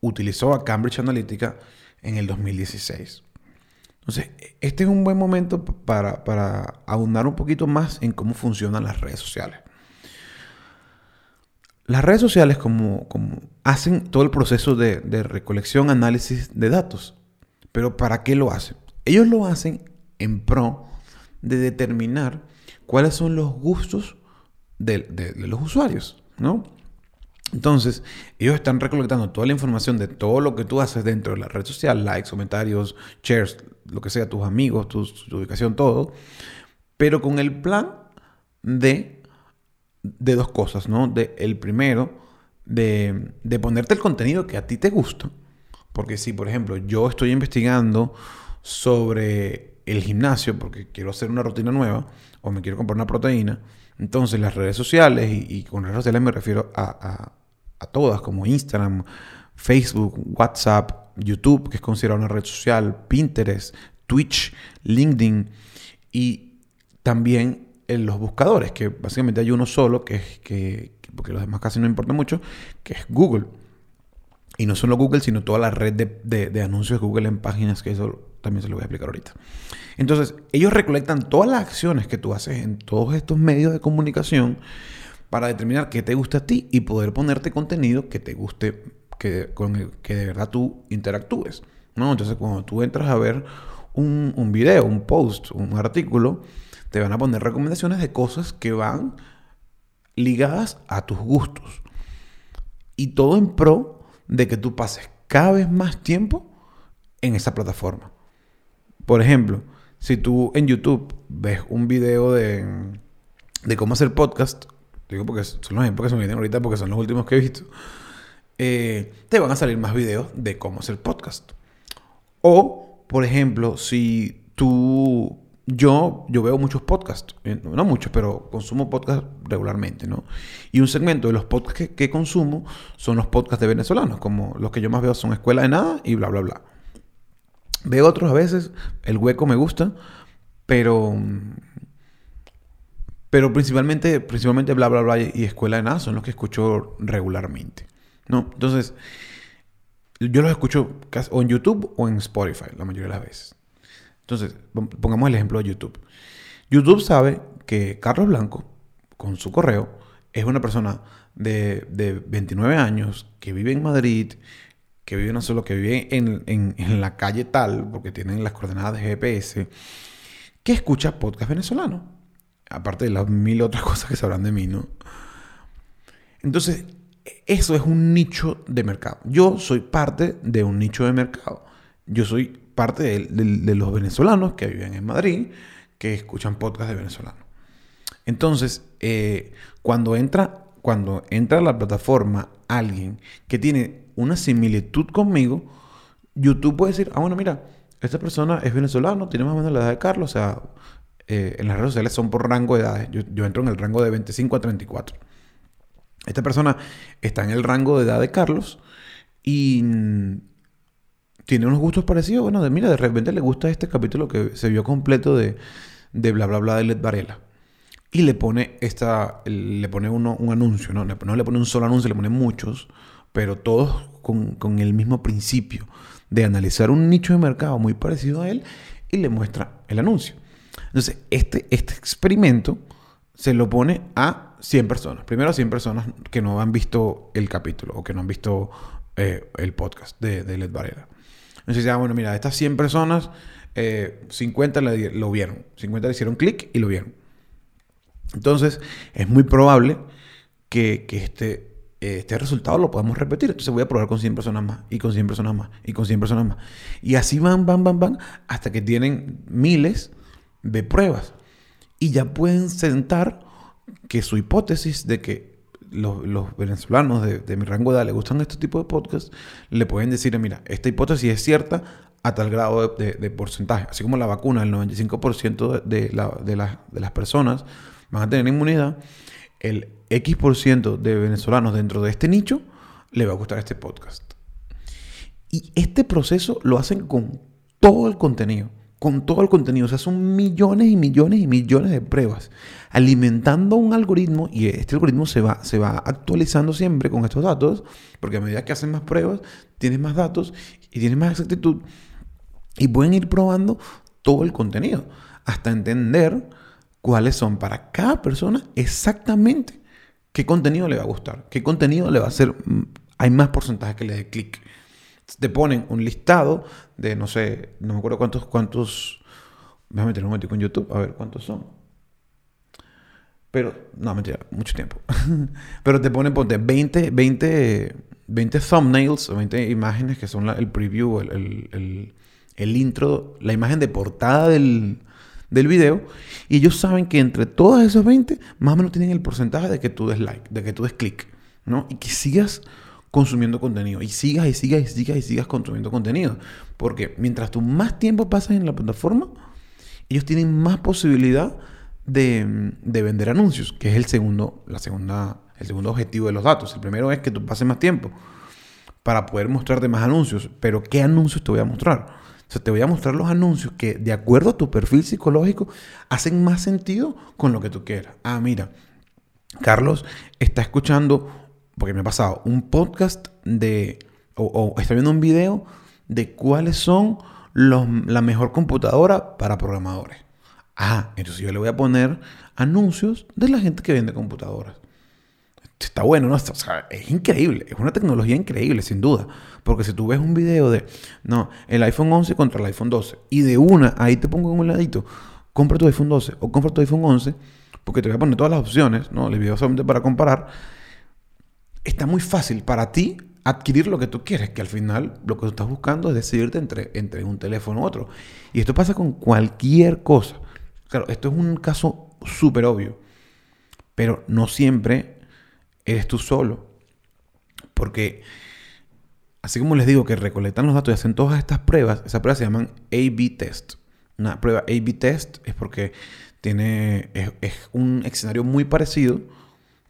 utilizó a Cambridge Analytica en el 2016. Entonces, este es un buen momento para, para un poquito más en cómo funcionan las redes sociales. Las redes sociales como, como hacen todo el proceso de, recolección, análisis de datos. Pero ¿para qué lo hacen? Ellos lo hacen en pro de determinar cuáles son los gustos de, los usuarios, ¿no? Entonces, ellos están recolectando toda la información de todo lo que tú haces dentro de la red social, likes, comentarios, shares, lo que sea, tus amigos, tu, ubicación, todo, pero con el plan de de dos cosas, ¿no? De, el primero, de, de ponerte el contenido que a ti te gusta. Porque si, por ejemplo, yo estoy investigando sobre el gimnasio porque quiero hacer una rutina nueva o me quiero comprar una proteína, entonces las redes sociales, y, con redes sociales me refiero a, a, todas, como Instagram, Facebook, WhatsApp, YouTube, que es considerado una red social, Pinterest, Twitch, LinkedIn y también en los buscadores, que básicamente hay uno solo, que es que, porque los demás casi no importan mucho, que es Google. Y no solo Google, sino toda la red de, anuncios de Google en páginas, que eso también se lo voy a explicar ahorita. Entonces, ellos recolectan todas las acciones que tú haces en todos estos medios de comunicación para determinar qué te gusta a ti y poder ponerte contenido que te guste, que, con el que de verdad tú interactúes. ¿no? Entonces, cuando tú entras a ver un, video, un post, un artículo, te van a poner recomendaciones de cosas que van ligadas a tus gustos. Y todo en pro de que tú pases cada vez más tiempo en esa plataforma. Por ejemplo, si tú en YouTube ves un video de, de cómo hacer podcast, digo porque son los ejemplos que se me vienen ahorita porque son los últimos que he visto, eh, te van a salir más videos de cómo hacer podcast. O, por ejemplo, si tú yo, yo veo muchos podcasts, eh, no muchos, pero consumo podcasts regularmente, ¿no? Y un segmento de los podcasts que, consumo son los podcasts de venezolanos, como los que yo más veo son Escuela de Nada y bla, bla, bla. Veo otros a veces, El Hueco me gusta, pero... Pero principalmente, principalmente bla, bla, bla y Escuela de Nada son los que escucho regularmente, ¿no? Entonces, yo los escucho o en YouTube o en Spotify la mayoría de las veces. Entonces, pongamos el ejemplo de YouTube. YouTube sabe que Carlos Blanco, con su correo, es una persona de, 29 años que vive en Madrid, que vive no solo que vive en, en, la calle tal, porque tienen las coordenadas de GPS, que escucha podcast venezolano. Aparte de las mil otras cosas que sabrán de mí, ¿no? Entonces, eso es un nicho de mercado. Yo soy parte de un nicho de mercado. Yo soy parte de, los venezolanos que viven en Madrid, que escuchan podcast de venezolanos. Entonces, eh, cuando, entra, cuando entra a la plataforma alguien que tiene una similitud conmigo, YouTube puede decir, ah, bueno, mira, esta persona es venezolano, tiene más o menos la edad de Carlos, o sea, eh, en las redes sociales son por rango de edades. Yo, yo entro en el rango de 25 a 34. Esta persona está en el rango de edad de Carlos y tiene unos gustos parecidos. Bueno, de, mira, de repente le gusta este capítulo que se vio completo de, de bla bla bla de Led Varela. Y le pone esta, le pone uno, un anuncio, ¿no? no le pone un solo anuncio, le pone muchos, pero todos con, con el mismo principio de analizar un nicho de mercado muy parecido a él y le muestra el anuncio. Entonces, este, este experimento se lo pone a 100 personas. Primero 100 personas que no han visto el capítulo o que no han visto eh, el podcast de, de Led Varela. Entonces, ya, bueno, mira, estas 100 personas, 50 eh, lo vieron. 50 le hicieron clic y lo vieron. Entonces, es muy probable que, este, este resultado lo podamos repetir. Entonces, voy a probar con 100 personas más, y con 100 personas más, y con 100 personas más. Y así van, van, van, van, hasta que tienen miles de pruebas. Y ya pueden sentar que su hipótesis de que los, venezolanos de, mi rango de edad le gustan este tipo de podcasts, le pueden decir, mira, esta hipótesis es cierta a tal grado de, porcentaje. Así como la vacuna, el 95% de, de las personas van a tener inmunidad, el X% de venezolanos dentro de este nicho le va a gustar este podcast. Y este proceso lo hacen con todo el contenido con todo el contenido. O sea, son millones y millones y millones de pruebas. Alimentando un algoritmo y este algoritmo se va, se va actualizando siempre con estos datos, porque a medida que hacen más pruebas, tienes más datos y tienes más exactitud. Y pueden ir probando todo el contenido hasta entender cuáles son para cada persona exactamente qué contenido le va a gustar, qué contenido le va a hacer, mm, hay más porcentaje que le dé clic te ponen un listado de, no sé, no me acuerdo cuántos, cuántos, déjame meter un momento con YouTube, a ver cuántos son. Pero, no, mentira, mucho tiempo. Pero te ponen, ponte 20, 20, 20 thumbnails, 20 imágenes que son el preview, el, el, el, intro, la imagen de portada del, del video. Y ellos saben que entre todas esos 20, más o menos tienen el porcentaje de que tú des like, de que tú des click, ¿no? Y que sigas consumiendo contenido. Y sigas y sigas y sigas y sigas consumiendo contenido. Porque mientras tú más tiempo pasas en la plataforma, ellos tienen más posibilidad de, vender anuncios, que es el segundo, la segunda, el segundo objetivo de los datos. El primero es que tú pases más tiempo para poder mostrarte más anuncios. Pero ¿qué anuncios te voy a mostrar? O sea, te voy a mostrar los anuncios que, de acuerdo a tu perfil psicológico, hacen más sentido con lo que tú quieras. Ah, mira, Carlos está escuchando porque me ha pasado, un podcast de, o, o está viendo un video de cuáles son los, la mejor computadora para programadores. Ah, entonces yo le voy a poner anuncios de la gente que vende computadoras. Está bueno, ¿no? O sea, es increíble, es una tecnología increíble, sin duda. Porque si tú ves un video de, no, el iPhone 11 contra el iPhone 12, y de una, ahí te pongo en un ladito, compra tu iPhone 12 o compra tu iPhone 11, porque te voy a poner todas las opciones, ¿no? El video solamente para comparar está muy fácil para ti adquirir lo que tú quieres, que al final lo que tú estás buscando es decidirte entre, entre un teléfono u otro. Y esto pasa con cualquier cosa. Claro, esto es un caso súper obvio, pero no siempre eres tú solo. Porque, así como les digo que recolectan los datos y hacen todas estas pruebas, esas pruebas se llaman A-B test. Una prueba A-B test es porque tiene, es un escenario muy parecido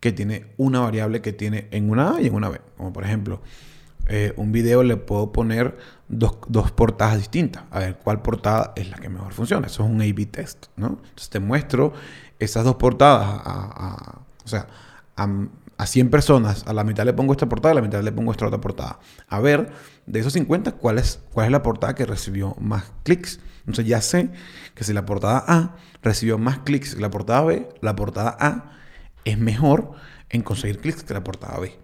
que tiene una variable que tiene en una A y en una B. Como por ejemplo, eh, un video le puedo poner dos, portadas distintas. A ver cuál portada es la que mejor funciona. Eso es un A-B test, ¿no? Entonces te muestro esas dos portadas, a, o sea, a, 100 personas, a la mitad le pongo esta portada, a la mitad le pongo esta otra portada. A ver, de esos 50, ¿cuál es, cuál es la portada que recibió más clics? Entonces ya sé que si la portada A recibió más clics que la portada B, la portada A es mejor en conseguir clics que la portada B.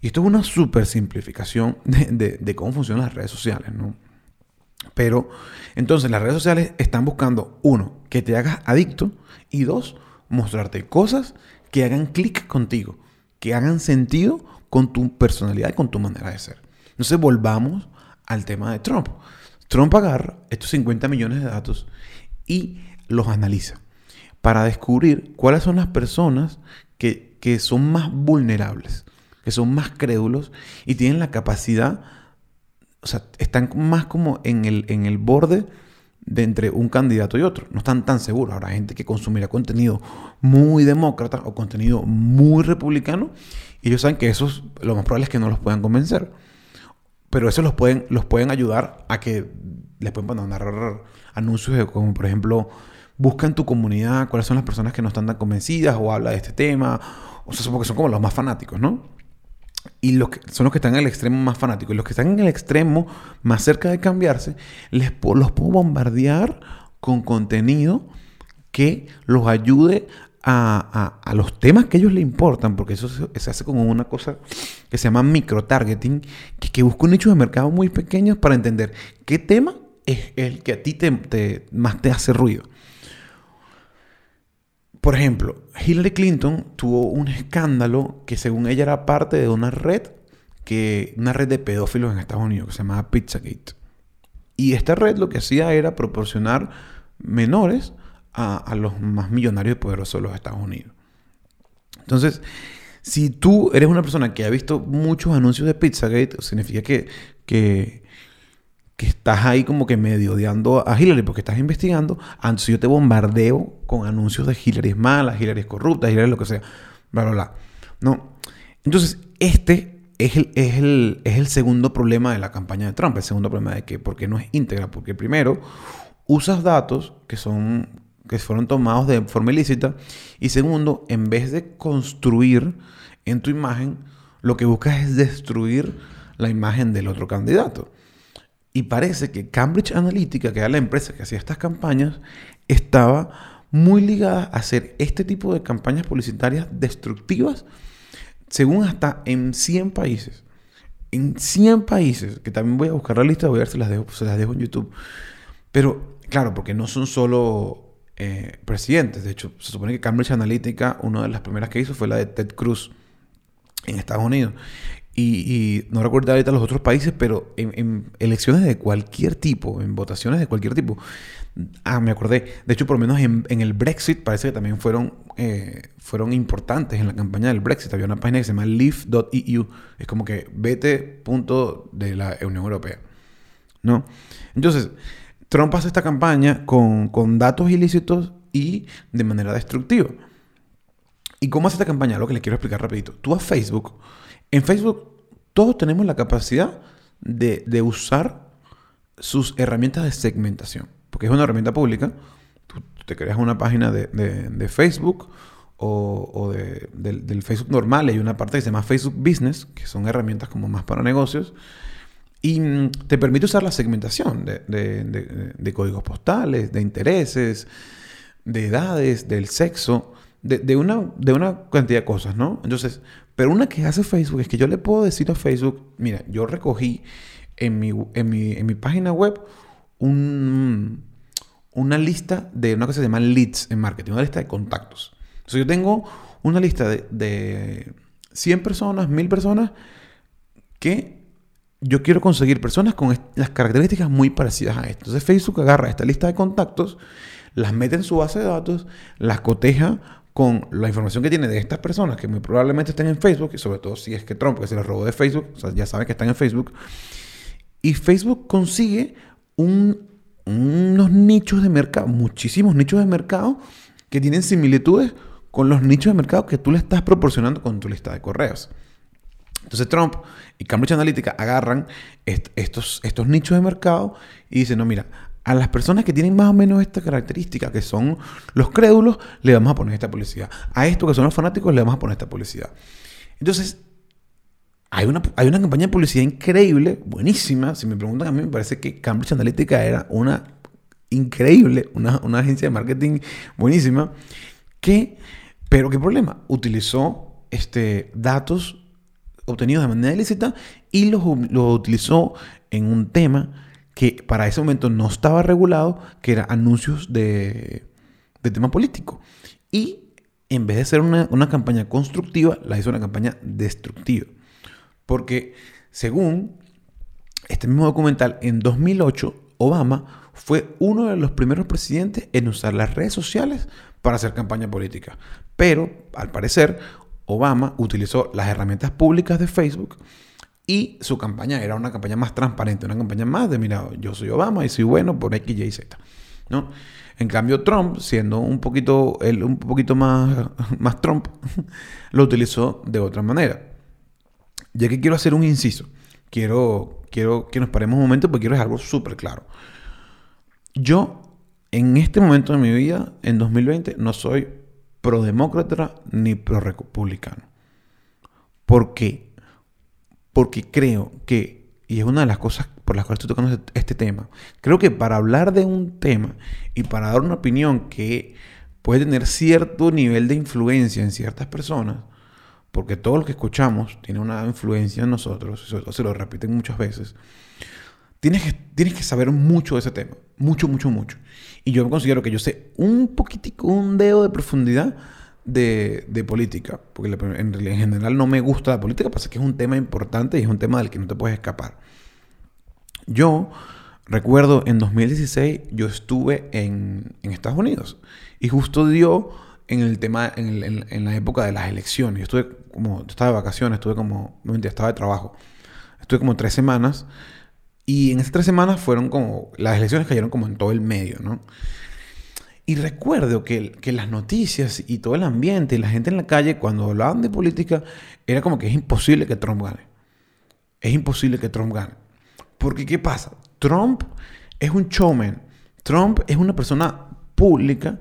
Y esto es una súper simplificación de, de, cómo funcionan las redes sociales, ¿no? Pero entonces las redes sociales están buscando, uno, que te hagas adicto y dos, mostrarte cosas que hagan clic contigo, que hagan sentido con tu personalidad y con tu manera de ser. Entonces volvamos al tema de Trump. Trump agarra estos 50 millones de datos y los analiza para descubrir cuáles son las personas que, que son más vulnerables, que son más crédulos y tienen la capacidad, o sea, están más como en el, en el borde de entre un candidato y otro. No están tan seguros. Habrá gente que consumirá contenido muy demócrata o contenido muy republicano y ellos saben que esos lo más probable es que no los puedan convencer. Pero eso los pueden, los pueden ayudar a que les pueden mandar anuncios como por ejemplo busca en tu comunidad cuáles son las personas que no están tan convencidas o habla de este tema. O sea, porque son como los más fanáticos, ¿no? Y los que, son los que están en el extremo más fanático. Y los que están en el extremo más cerca de cambiarse, les, los puedo bombardear con contenido que los ayude a, a, los temas que a ellos les importan, porque eso se, hace como una cosa que se llama micro-targeting, que, que busca un nicho de mercado muy pequeño para entender qué tema es el que a ti te, más te hace ruido. Por ejemplo, Hillary Clinton tuvo un escándalo que según ella era parte de una red que una red de pedófilos en Estados Unidos que se llamaba Pizzagate. Y esta red lo que hacía era proporcionar menores a, los más millonarios y poderosos de los Estados Unidos. Entonces, si tú eres una persona que ha visto muchos anuncios de Pizzagate, significa que, que que estás ahí como que medio odiando a Hillary porque estás investigando, antes yo te bombardeo con anuncios de Hillary es mala, Hillary es corrupta, Hillary es lo que sea, bla, bla, bla. No. Entonces, este es el, es, el, es el segundo problema de la campaña de Trump. El segundo problema de que, porque no es íntegra, porque primero, usas datos que son que fueron tomados de forma ilícita y segundo, en vez de construir en tu imagen, lo que buscas es destruir la imagen del otro candidato. Y parece que Cambridge Analytica, que era la empresa que hacía estas campañas, estaba muy ligada a hacer este tipo de campañas publicitarias destructivas, según hasta en 100 países. En 100 países, que también voy a buscar la lista, voy a ver si las dejo, se las dejo en YouTube. Pero, claro, porque no son solo eh, presidentes. De hecho, se supone que Cambridge Analytica, una de las primeras que hizo fue la de Ted Cruz en Estados Unidos. Y, no recuerdo ahorita los otros países, pero en, elecciones de cualquier tipo, en votaciones de cualquier tipo. Ah, me acordé. De hecho, por lo menos en, el Brexit parece que también fueron, eh, fueron importantes en la campaña del Brexit. Había una página que se llama leave.eu. Es como que vete punto de la Unión Europea. ¿No? Entonces, Trump hace esta campaña con, con datos ilícitos y de manera destructiva. ¿Y cómo hace esta campaña? Lo que les quiero explicar rapidito. Tú a Facebook en Facebook todos tenemos la capacidad de, usar sus herramientas de segmentación, porque es una herramienta pública. Tú, te creas una página de, Facebook o, del, Facebook normal, hay una parte que se llama Facebook Business, que son herramientas como más para negocios, y mm, te permite usar la segmentación de, códigos postales, de intereses, de edades, del sexo, de, una, de una cantidad de cosas, ¿no? Entonces, pero una que hace Facebook es que yo le puedo decir a Facebook, mira, yo recogí en mi, en mi, página web un, una lista de una cosa que se llama leads en marketing, una lista de contactos. Entonces yo tengo una lista de, de 100 personas, 1000 personas que yo quiero conseguir personas con las características muy parecidas a esto. Entonces Facebook agarra esta lista de contactos, las mete en su base de datos, las coteja con la información que tiene de estas personas que muy probablemente estén en Facebook, y sobre todo si es que Trump, que se les robó de Facebook, ya saben que están en Facebook, y Facebook consigue unos nichos de mercado, muchísimos nichos de mercado que tienen similitudes con los nichos de mercado que tú le estás proporcionando con tu lista de correos. Entonces Trump y Cambridge Analytica agarran estos, estos nichos de mercado y dicen, no, mira, a las personas que tienen más o menos esta característica, que son los crédulos, le vamos a poner esta publicidad. A esto que son los fanáticos, le vamos a poner esta publicidad. Entonces, hay una, hay una campaña de publicidad increíble, buenísima. Si me preguntan a mí, me parece que Cambridge Analytica era una increíble, una, una agencia de marketing buenísima, que, pero qué problema, utilizó este, datos obtenidos de manera ilícita y los, utilizó en un tema que para ese momento no estaba regulado, que era anuncios de, de tema político. Y en vez de ser una, una, campaña constructiva, la hizo una campaña destructiva. Porque según este mismo documental, en 2008, Obama fue uno de los primeros presidentes en usar las redes sociales para hacer campaña política. Pero, al parecer, Obama utilizó las herramientas públicas de Facebook y su campaña era una campaña más transparente, una campaña más de, mira, yo soy Obama y soy bueno por X, Y, Z. ¿no? En cambio, Trump, siendo un poquito, él, un poquito más, más Trump, lo utilizó de otra manera. Ya que quiero hacer un inciso, quiero, quiero que nos paremos un momento porque quiero dejar algo súper claro. Yo, en este momento de mi vida, en 2020, no soy pro-demócrata ni pro-republicano. ¿Por qué? Porque creo que, y es una de las cosas por las cuales estoy tocando este, tema, creo que para hablar de un tema y para dar una opinión que puede tener cierto nivel de influencia en ciertas personas, porque todo lo que escuchamos tiene una influencia en nosotros, se lo repiten muchas veces, tienes que, tienes que saber mucho de ese tema, mucho, mucho, mucho. Y yo considero que yo sé un poquitico, un dedo de profundidad de, política, porque en, en, general no me gusta la política, pasa que es un tema importante y es un tema del que no te puedes escapar. Yo recuerdo en 2016 yo estuve en, Estados Unidos y justo dio en el tema, en, la época de las elecciones. Yo estuve como, estaba de vacaciones, estuve como, no estaba de trabajo. Estuve como tres semanas y en esas tres semanas fueron como, las elecciones cayeron como en todo el medio, ¿no? Y recuerdo que, que, las noticias y todo el ambiente y la gente en la calle, cuando hablaban de política, era como que es imposible que Trump gane. Es imposible que Trump gane. Porque, ¿qué pasa? Trump es un showman. Trump es una persona pública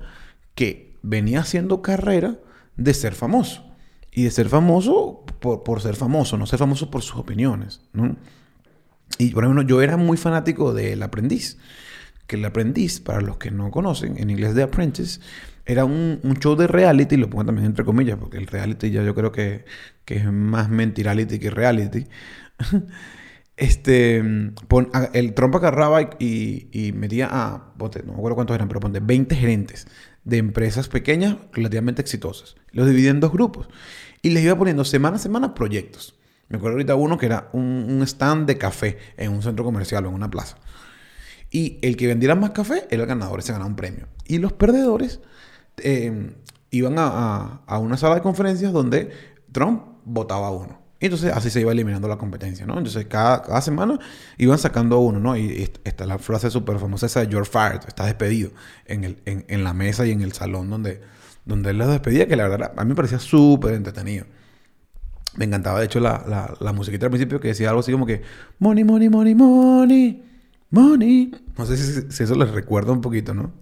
que venía haciendo carrera de ser famoso. Y de ser famoso por, por ser famoso, no ser famoso por sus opiniones. ¿no? Y por ejemplo, yo era muy fanático del aprendiz. Que el aprendiz, para los que no conocen, en inglés de Apprentice, era un, show de reality, lo pongo también entre comillas, porque el reality ya yo creo que, que es más mentirality que reality. este, el Trump agarraba y, y, metía a, no me acuerdo cuántos eran, pero ponte 20 gerentes de empresas pequeñas relativamente exitosas. Los dividía en dos grupos y les iba poniendo semana a semana proyectos. Me acuerdo ahorita uno que era un, stand de café en un centro comercial o en una plaza. Y el que vendiera más café era el ganador, se ganaba un premio. Y los perdedores eh, iban a, una sala de conferencias donde Trump votaba a uno. Y entonces así se iba eliminando la competencia, ¿no? Entonces cada, semana iban sacando a uno, ¿no? Y está la frase súper famosa esa de You're fired, estás despedido en, el, en, la mesa y en el salón donde, donde él los despedía, que la verdad a mí me parecía súper entretenido. Me encantaba, de hecho, la, la, la, musiquita al principio que decía algo así como que Money, money, money, money, money. No sé si, eso les recuerda un poquito, ¿no?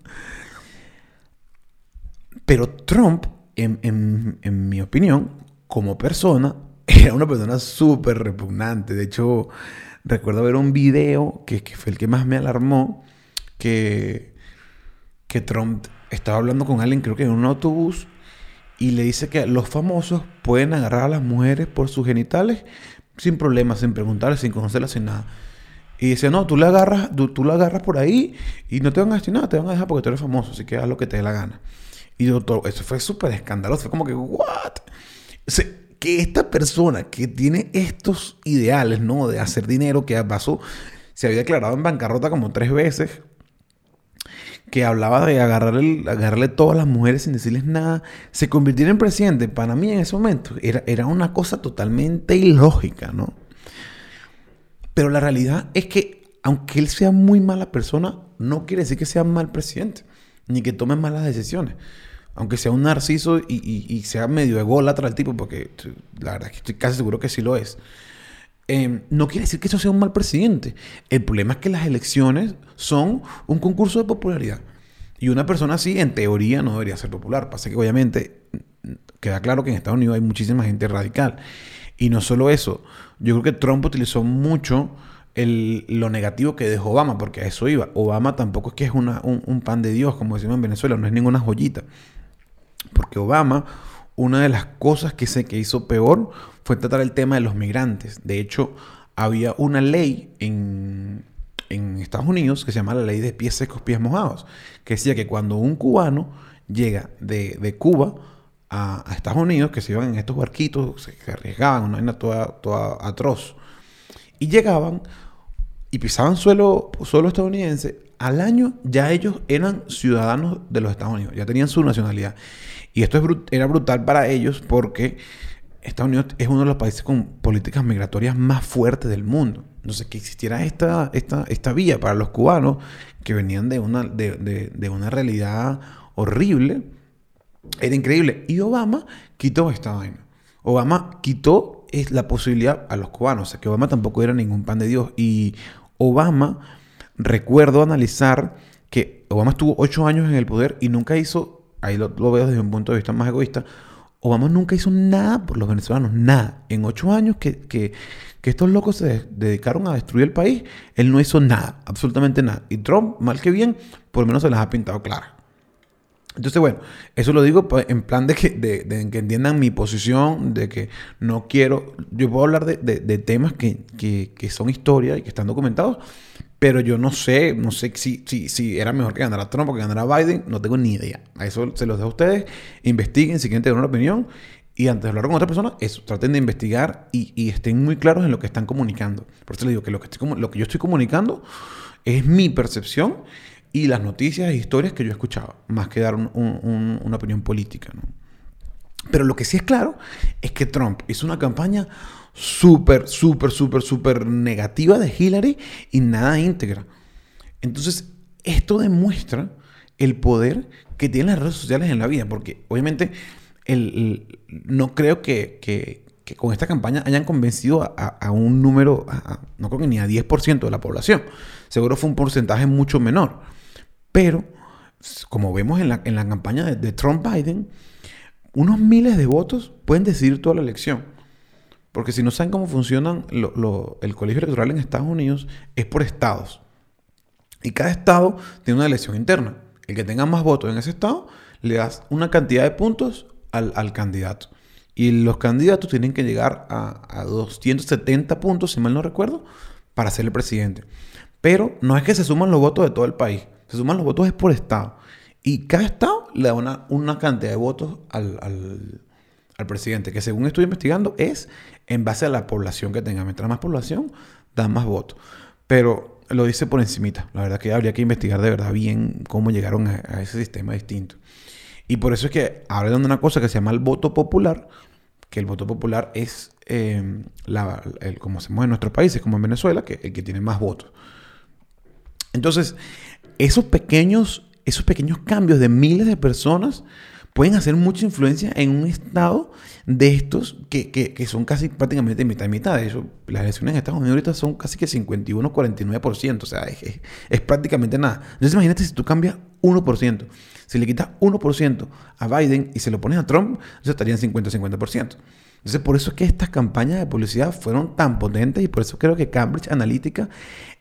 Pero Trump, en, en, en mi opinión, como persona, era una persona súper repugnante. De hecho, recuerdo ver un video que, que, fue el que más me alarmó, que, que Trump estaba hablando con alguien, creo que en un autobús, y le dice que los famosos pueden agarrar a las mujeres por sus genitales sin problemas, sin preguntarles, sin conocerlas, sin nada. Y dice, no, tú la agarras, tú, la agarras por ahí y no te van a decir nada, te van a dejar porque tú eres famoso, así que haz lo que te dé la gana. Y doctor, eso fue súper escandaloso, fue como que, ¿what? que esta persona que tiene estos ideales, ¿no? De hacer dinero, que pasó, se había declarado en bancarrota como tres veces, que hablaba de agarrarle, agarrarle todas las mujeres sin decirles nada, se convirtiera en presidente, para mí en ese momento era, era una cosa totalmente ilógica, ¿no? Pero la realidad es que, aunque él sea muy mala persona, no quiere decir que sea mal presidente, ni que tome malas decisiones. Aunque sea un narciso y, sea medio ególatra el tipo, porque la verdad es que estoy casi seguro que sí lo es. Em, no quiere decir que eso sea un mal presidente. El problema es que las elecciones son un concurso de popularidad. Y una persona así, en teoría, no debería ser popular. Pasa que obviamente queda claro que en Estados Unidos hay muchísima gente radical. Y no solo eso, yo creo que Trump utilizó mucho lo negativo que dejó Obama, porque a eso iba. Obama tampoco es que es un, pan de Dios, como decimos en Venezuela, no es ninguna joyita. Porque Obama, una de las cosas que sé que hizo peor fue tratar el tema de los migrantes. De hecho, había una ley en, Estados Unidos que se llama la ley de pies secos, pies mojados, que decía que cuando un cubano llega de, Cuba a, Estados Unidos, que se iban en estos barquitos, se arriesgaban, una vaina toda, toda atroz, y llegaban y pisaban suelo, suelo estadounidense, al año ya ellos eran ciudadanos de los Estados Unidos, ya tenían su nacionalidad. Y esto era brutal para ellos porque Estados Unidos es uno de los países con políticas migratorias más fuertes del mundo. Entonces, que existiera esta, esta, esta vía para los cubanos que venían de una, de, una realidad horrible, era increíble. Y Obama quitó esta vaina. Obama quitó la posibilidad a los cubanos. O sea, que Obama tampoco era ningún pan de Dios. Y Obama, recuerdo analizar que Obama estuvo ocho años en el poder y nunca hizo, ahí lo, veo desde un punto de vista más egoísta, Obama nunca hizo nada por los venezolanos, nada. En ocho años que, que, estos locos se dedicaron a destruir el país, él no hizo nada, absolutamente nada. Y Trump, mal que bien, por lo menos se las ha pintado claras. Entonces, bueno, eso lo digo pues, en plan de que, de, que entiendan mi posición, de que no quiero, yo puedo hablar de, de temas que, que, que, son historia y que están documentados, pero yo no sé, no sé si, si, si era mejor que ganara Trump o que ganara Biden, no tengo ni idea. A eso se los dejo a ustedes, investiguen si quieren tener una opinión y antes de hablar con otra persona, eso, traten de investigar y, y, estén muy claros en lo que están comunicando. Por eso les digo que lo que, estoy, lo que yo estoy comunicando es mi percepción y las noticias e historias que yo he escuchado, más que dar una opinión política. Pero lo que sí es claro es que Trump hizo una campaña súper, súper, súper, súper negativa de Hillary y nada íntegra. Entonces, esto demuestra el poder que tienen las redes sociales en la vida, porque obviamente el, no creo que, con esta campaña hayan convencido a, un número, no creo que ni a 10% de la población. Seguro fue un porcentaje mucho menor. Pero, como vemos en la, campaña de, Trump-Biden, unos miles de votos pueden decidir toda la elección. Porque si no saben cómo funciona el colegio electoral en Estados Unidos, es por estados. Y cada estado tiene una elección interna. El que tenga más votos en ese estado, le das una cantidad de puntos al, candidato. Y los candidatos tienen que llegar a, 270 puntos, si mal no recuerdo, para ser el presidente. Pero no es que se suman los votos de todo el país. Se suman los votos es por estado. Y cada estado le da una, cantidad de votos al, al, presidente, que según estoy investigando es en base a la población que tenga. Mientras más población, da más votos. Pero lo dice por encimita. La verdad que habría que investigar de verdad bien cómo llegaron a, ese sistema distinto. Y por eso es que hablan de una cosa que se llama el voto popular, que el voto popular es eh, la, el, como hacemos en nuestros países, como en Venezuela, que el que tiene más votos. Entonces, esos pequeños, esos pequeños cambios de miles de personas pueden hacer mucha influencia en un estado de estos que, son casi prácticamente mitad y mitad. De hecho, las elecciones en Estados Unidos ahorita son casi que 51-49%. O sea, es, prácticamente nada. Entonces, imagínate si tú cambias 1%. Si le quitas 1% a Biden y se lo pones a Trump, eso estaría en 50-50%. Entonces, por eso es que estas campañas de publicidad fueron tan potentes y por eso creo que Cambridge Analytica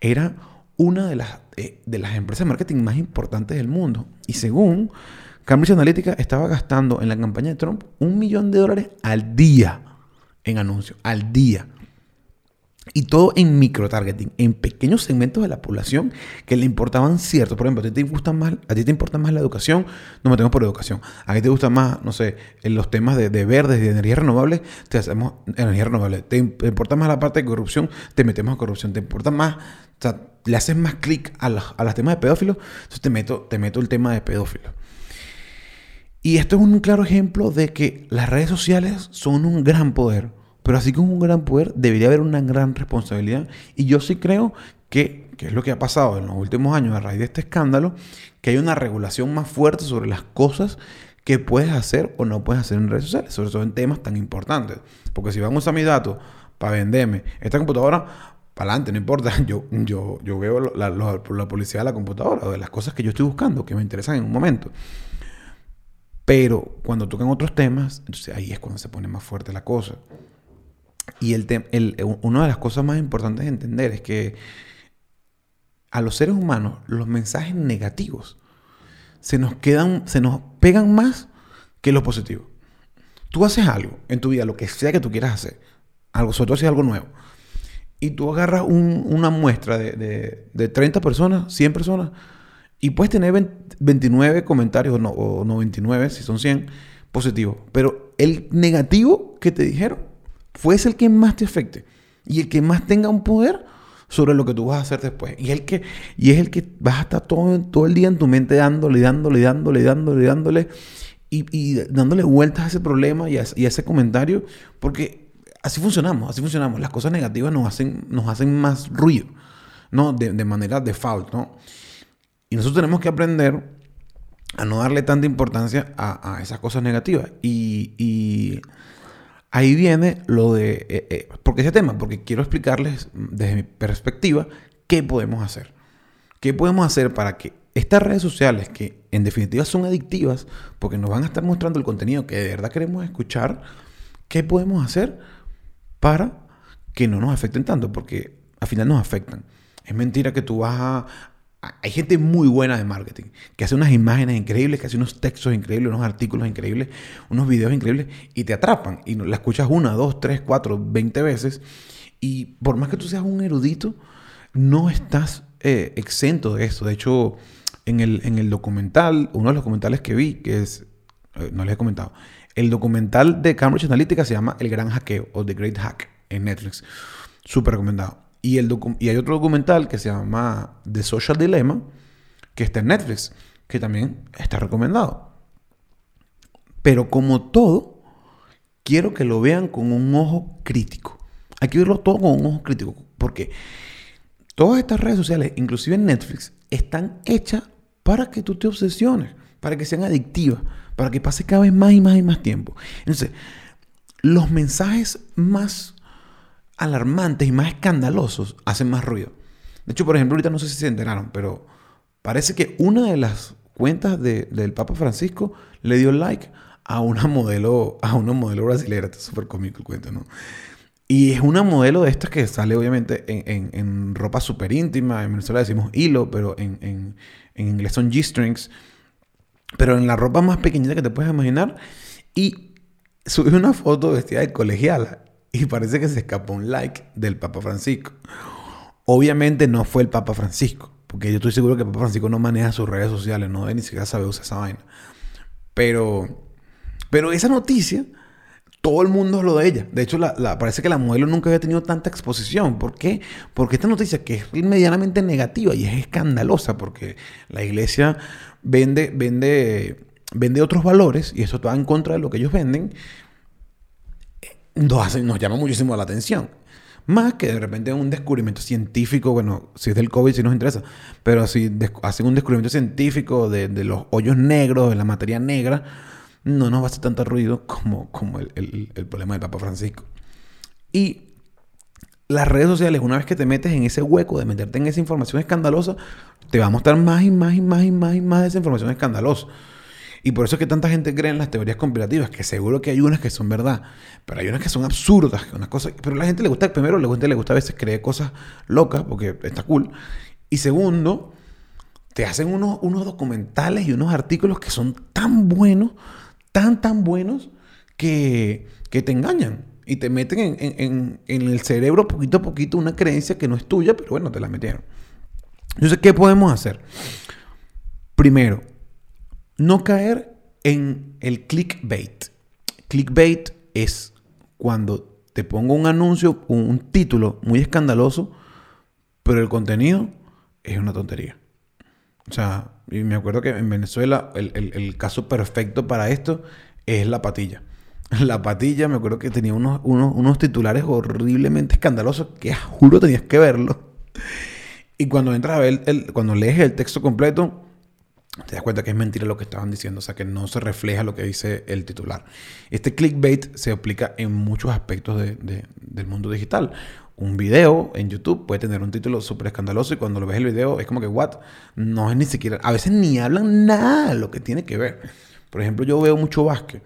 era una de las, eh, de las empresas de marketing más importantes del mundo. Y según Cambridge Analytica, estaba gastando en la campaña de Trump un millón de dólares al día en anuncios, al día. Y todo en micro-targeting, en pequeños segmentos de la población que le importaban ciertos. Por ejemplo, a ti te gusta más, a ti te importa más la educación, nos metemos por educación. A ti te gusta más, no sé, los temas de, de verdes, de energías renovables, te hacemos energía renovable. Te, importa más la parte de corrupción, te metemos a corrupción. Te importa más, le haces más clic a, a los temas de pedófilos, entonces te meto, te meto el tema de pedófilos. Y esto es un claro ejemplo de que las redes sociales son un gran poder pero así como un gran poder, debería haber una gran responsabilidad. Y yo sí creo que, que es lo que ha pasado en los últimos años a raíz de este escándalo, que hay una regulación más fuerte sobre las cosas que puedes hacer o no puedes hacer en redes sociales, sobre todo en temas tan importantes. Porque si van a usar mis datos para venderme. Esta computadora, para adelante, no importa. Yo, yo, yo veo la, la, publicidad de la computadora, de las cosas que yo estoy buscando, que me interesan en un momento. Pero cuando tocan otros temas, entonces ahí es cuando se pone más fuerte la cosa. Y el, el una de las cosas más importantes de entender es que a los seres humanos los mensajes negativos se nos quedan, se nos pegan más que los positivos. Tú haces algo en tu vida, lo que sea que tú quieras hacer, algo, sobre todo si algo nuevo, y tú agarras una muestra de, de, 30 personas, 100 personas, y puedes tener 29 comentarios, no, o 99, si son 100, positivos. Pero el negativo que te dijeron fue ese el que más te afecte y el que más tenga un poder sobre lo que tú vas a hacer después. Y, el que, y es el que vas a estar todo, todo el día en tu mente dándole, dándole, dándole, dándole, dándole, y, dándole vueltas a ese problema y a, ese comentario, porque así funcionamos, así funcionamos. Las cosas negativas nos hacen, nos hacen más ruido, ¿no? De, de manera default, ¿no? Y nosotros tenemos que aprender a no darle tanta importancia a, a esas cosas negativas. Y, y Ahí viene lo de... Eh, eh, ¿Por qué ese tema? Porque quiero explicarles desde mi perspectiva qué podemos hacer. ¿Qué podemos hacer para que estas redes sociales, que en definitiva son adictivas, porque nos van a estar mostrando el contenido que de verdad queremos escuchar, ¿qué podemos hacer para que no nos afecten tanto? Porque al final nos afectan. Es mentira que tú vas a, hay gente muy buena de marketing, que hace unas imágenes increíbles, que hace unos textos increíbles, unos artículos increíbles, unos videos increíbles, y te atrapan. Y la escuchas una, dos, tres, cuatro, veinte veces. Y por más que tú seas un erudito, no estás eh, exento de eso. De hecho, en el, en el documental, uno de los documentales que vi, que es, eh, no les he comentado, el documental de Cambridge Analytica se llama El Gran Hackeo o The Great Hack en Netflix. Súper recomendado. Y, el y hay otro documental que se llama The Social Dilemma, que está en Netflix, que también está recomendado. Pero como todo, quiero que lo vean con un ojo crítico. Hay que verlo todo con un ojo crítico. Porque todas estas redes sociales, inclusive Netflix, están hechas para que tú te obsesiones, para que sean adictivas, para que pase cada vez más y más y más tiempo. Entonces, los mensajes más alarmantes y más escandalosos hacen más ruido. De hecho, por ejemplo, ahorita no sé si se enteraron, pero parece que una de las cuentas del Papa Francisco le dio like a una modelo, a una modelo brasileña. Está súper cómico el cuento, ¿no? Y es una modelo de estas que sale obviamente en, ropa súper íntima. En Venezuela decimos hilo, pero en, en inglés son G-strings. Pero en la ropa más pequeñita que te puedes imaginar. Y subió una foto vestida de colegiala. Y parece que se escapó un like del Papa Francisco. Obviamente no fue el Papa Francisco, porque yo estoy seguro que el Papa Francisco no maneja sus redes sociales, no ni siquiera sabe usar esa vaina. Pero, pero esa noticia, todo el mundo lo de ella. De hecho, la, parece que la modelo nunca había tenido tanta exposición. ¿Por qué? Porque esta noticia, que es medianamente negativa y es escandalosa, porque la iglesia vende, vende, vende otros valores y eso va en contra de lo que ellos venden nos, nos llama muchísimo la atención. Más que de repente un descubrimiento científico, bueno, si es del COVID, si nos interesa, pero si hacen un descubrimiento científico de, los hoyos negros, de la materia negra, no nos va a hacer tanto ruido como, como el, el, problema del Papa Francisco. Y las redes sociales, una vez que te metes en ese hueco de meterte en esa información escandalosa, te va a mostrar más y más y más y más y más de esa información escandalosa. Y por eso es que tanta gente cree en las teorías conspirativas, que seguro que hay unas que son verdad, pero hay unas que son absurdas, unas cosas, pero a la gente le gusta, primero, la gente le gusta a veces creer cosas locas, porque está cool. Y segundo, te hacen unos, unos documentales y unos artículos que son tan buenos, tan, tan buenos, que, que te engañan y te meten en, en, el cerebro poquito a poquito una creencia que no es tuya, pero bueno, te la metieron. Entonces, ¿qué podemos hacer? Primero, no caer en el clickbait. Clickbait es cuando te pongo un anuncio, un, título muy escandaloso, pero el contenido es una tontería. O sea, y me acuerdo que en Venezuela el, caso perfecto para esto es la patilla. La patilla, me acuerdo que tenía unos, unos, titulares horriblemente escandalosos que juro tenías que verlo. Y cuando entras a ver, el, cuando lees el texto completo, te das cuenta que es mentira lo que estaban diciendo, o sea, que no se refleja lo que dice el titular. Este clickbait se aplica en muchos aspectos del mundo digital. Un video en YouTube puede tener un título súper escandaloso y cuando lo ves el video es como que, ¿what? No es ni siquiera, a veces ni hablan nada de lo que tiene que ver. Por ejemplo, yo veo mucho básquet.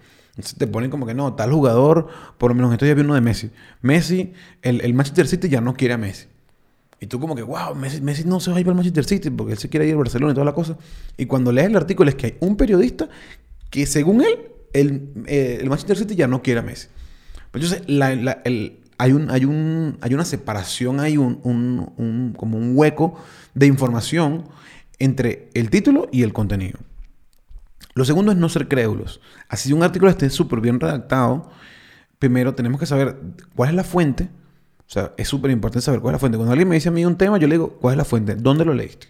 Te ponen como que no, tal jugador, por lo menos esto ya vi uno de Messi. Messi, el, el Manchester City ya no quiere a Messi. Y tú como que, wow, Messi, Messi, no se va a ir al Manchester City porque él se quiere ir a Barcelona y toda la cosa. Y cuando lees el artículo es que hay un periodista que según él, el, eh, el Manchester City ya no quiere a Messi. Entonces, la, hay, un, hay, un, hay una separación, hay un, un, un, como un hueco de información entre el título y el contenido. Lo segundo es no ser crédulos. Así un artículo esté súper bien redactado, primero tenemos que saber cuál es la fuente, o sea, es súper importante saber cuál es la fuente. Cuando alguien me dice a mí un tema, yo le digo, ¿cuál es la fuente? ¿Dónde lo leíste?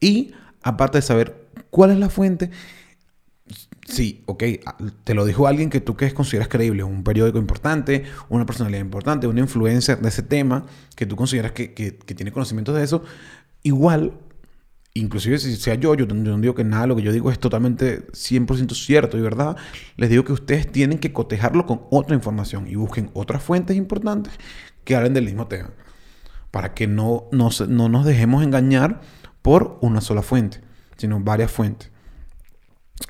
Y aparte de saber cuál es la fuente, sí, ok, te lo dijo alguien que tú que consideras creíble, un periódico importante, una personalidad importante, una influencer de ese tema, que tú consideras que, que, que tiene conocimientos de eso, igual inclusive si sea yo, yo, no digo que nada, lo que yo digo es totalmente 100% cierto y verdad, les digo que ustedes tienen que cotejarlo con otra información y busquen otras fuentes importantes que hablen del mismo tema, para que no, no, no nos dejemos engañar por una sola fuente, sino varias fuentes.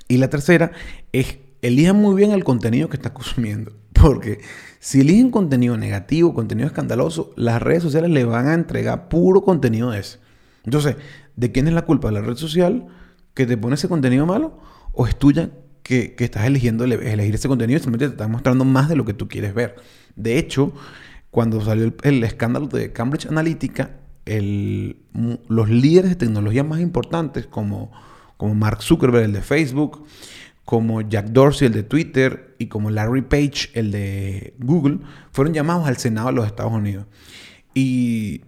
Y la tercera es, elijan muy bien el contenido que están consumiendo, porque si eligen contenido negativo, contenido escandaloso, las redes sociales le van a entregar puro contenido de ese. Entonces, ¿de quién es la culpa? ¿De la red social que te pone ese contenido malo? ¿O es tuya que, estás eligiendo elegir ese contenido y simplemente te está mostrando más de lo que tú quieres ver? De hecho, cuando salió el, escándalo de Cambridge Analytica, los líderes de tecnología más importantes como, como Mark Zuckerberg, el de Facebook, como Jack Dorsey, el de Twitter, y como Larry Page, el de Google, fueron llamados al Senado de los Estados Unidos. Y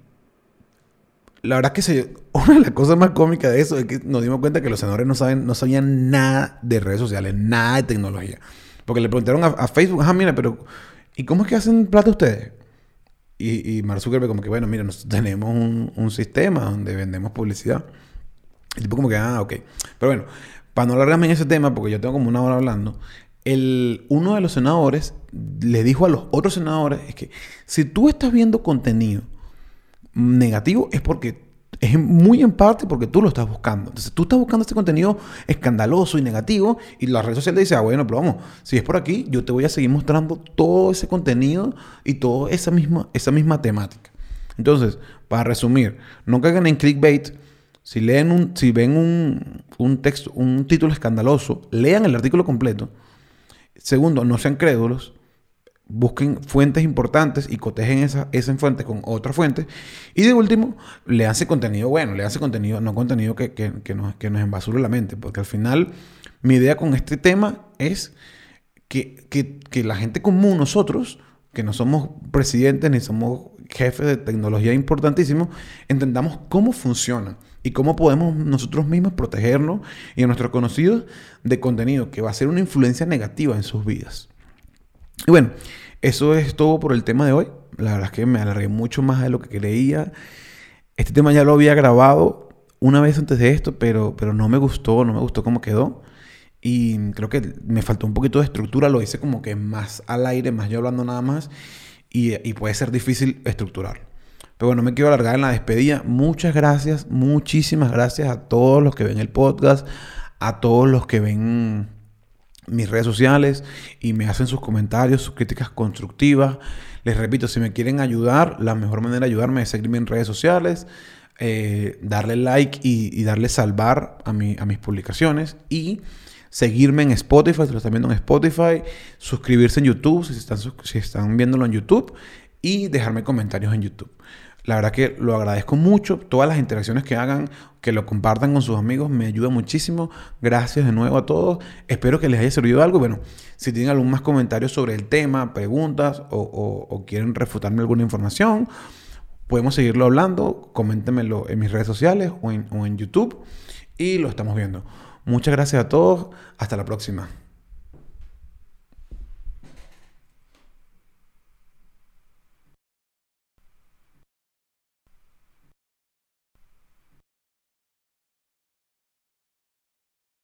la verdad que se, una de las cosas más cómicas de eso es que nos dimos cuenta que los senadores no, saben, no sabían nada de redes sociales, nada de tecnología. Porque le preguntaron a, Facebook, ah, mira, pero ¿y cómo es que hacen plata ustedes? Y, y Mark Zuckerberg como que, bueno, mira, nosotros tenemos un, un, sistema donde vendemos publicidad. El tipo como que, ah, ok. Pero bueno, para no alargarme en ese tema, porque yo tengo como una hora hablando, el, uno de los senadores le dijo a los otros senadores, es que si tú estás viendo contenido negativo es porque es muy en parte porque tú lo estás buscando. Entonces tú estás buscando este contenido escandaloso y negativo y la red social te dice, ah, bueno, pero vamos, si es por aquí, yo te voy a seguir mostrando todo ese contenido y toda esa misma, esa misma temática. Entonces, para resumir, no caigan en clickbait. Si, leen un, si ven un, un texto, un título escandaloso, lean el artículo completo. Segundo, no sean crédulos busquen fuentes importantes y cotejen esa, esa fuente con otra fuente. Y de último, le hace contenido bueno, le hace contenido, no contenido que, que, nos, que nos embasure la mente. Porque al final, mi idea con este tema es que, que, la gente común, nosotros, que no somos presidentes ni somos jefes de tecnología importantísimos, entendamos cómo funciona y cómo podemos nosotros mismos protegernos y a nuestros conocidos de contenido que va a ser una influencia negativa en sus vidas. Y bueno, eso es todo por el tema de hoy. La verdad es que me alargué mucho más de lo que creía. Este tema ya lo había grabado una vez antes de esto, pero, pero no me gustó, no me gustó cómo quedó. Y creo que me faltó un poquito de estructura, lo hice como que más al aire, más yo hablando nada más. Y, y puede ser difícil estructurar. Pero bueno, no me quiero alargar en la despedida. Muchas gracias, muchísimas gracias a todos los que ven el podcast, a todos los que ven mis redes sociales y me hacen sus comentarios, sus críticas constructivas. Les repito, si me quieren ayudar, la mejor manera de ayudarme es seguirme en redes sociales, eh, darle like y, darle salvar a, mi, a mis publicaciones y seguirme en Spotify, si lo están viendo en Spotify, suscribirse en YouTube, si están viéndolo en YouTube y dejarme comentarios en YouTube. La verdad que lo agradezco mucho. Todas las interacciones que hagan, que lo compartan con sus amigos, me ayuda muchísimo. Gracias de nuevo a todos. Espero que les haya servido algo. Bueno, si tienen algún más comentario sobre el tema, preguntas o, quieren refutarme alguna información, podemos seguirlo hablando. Coméntenmelo en mis redes sociales o en, o en YouTube. Y lo estamos viendo. Muchas gracias a todos. Hasta la próxima.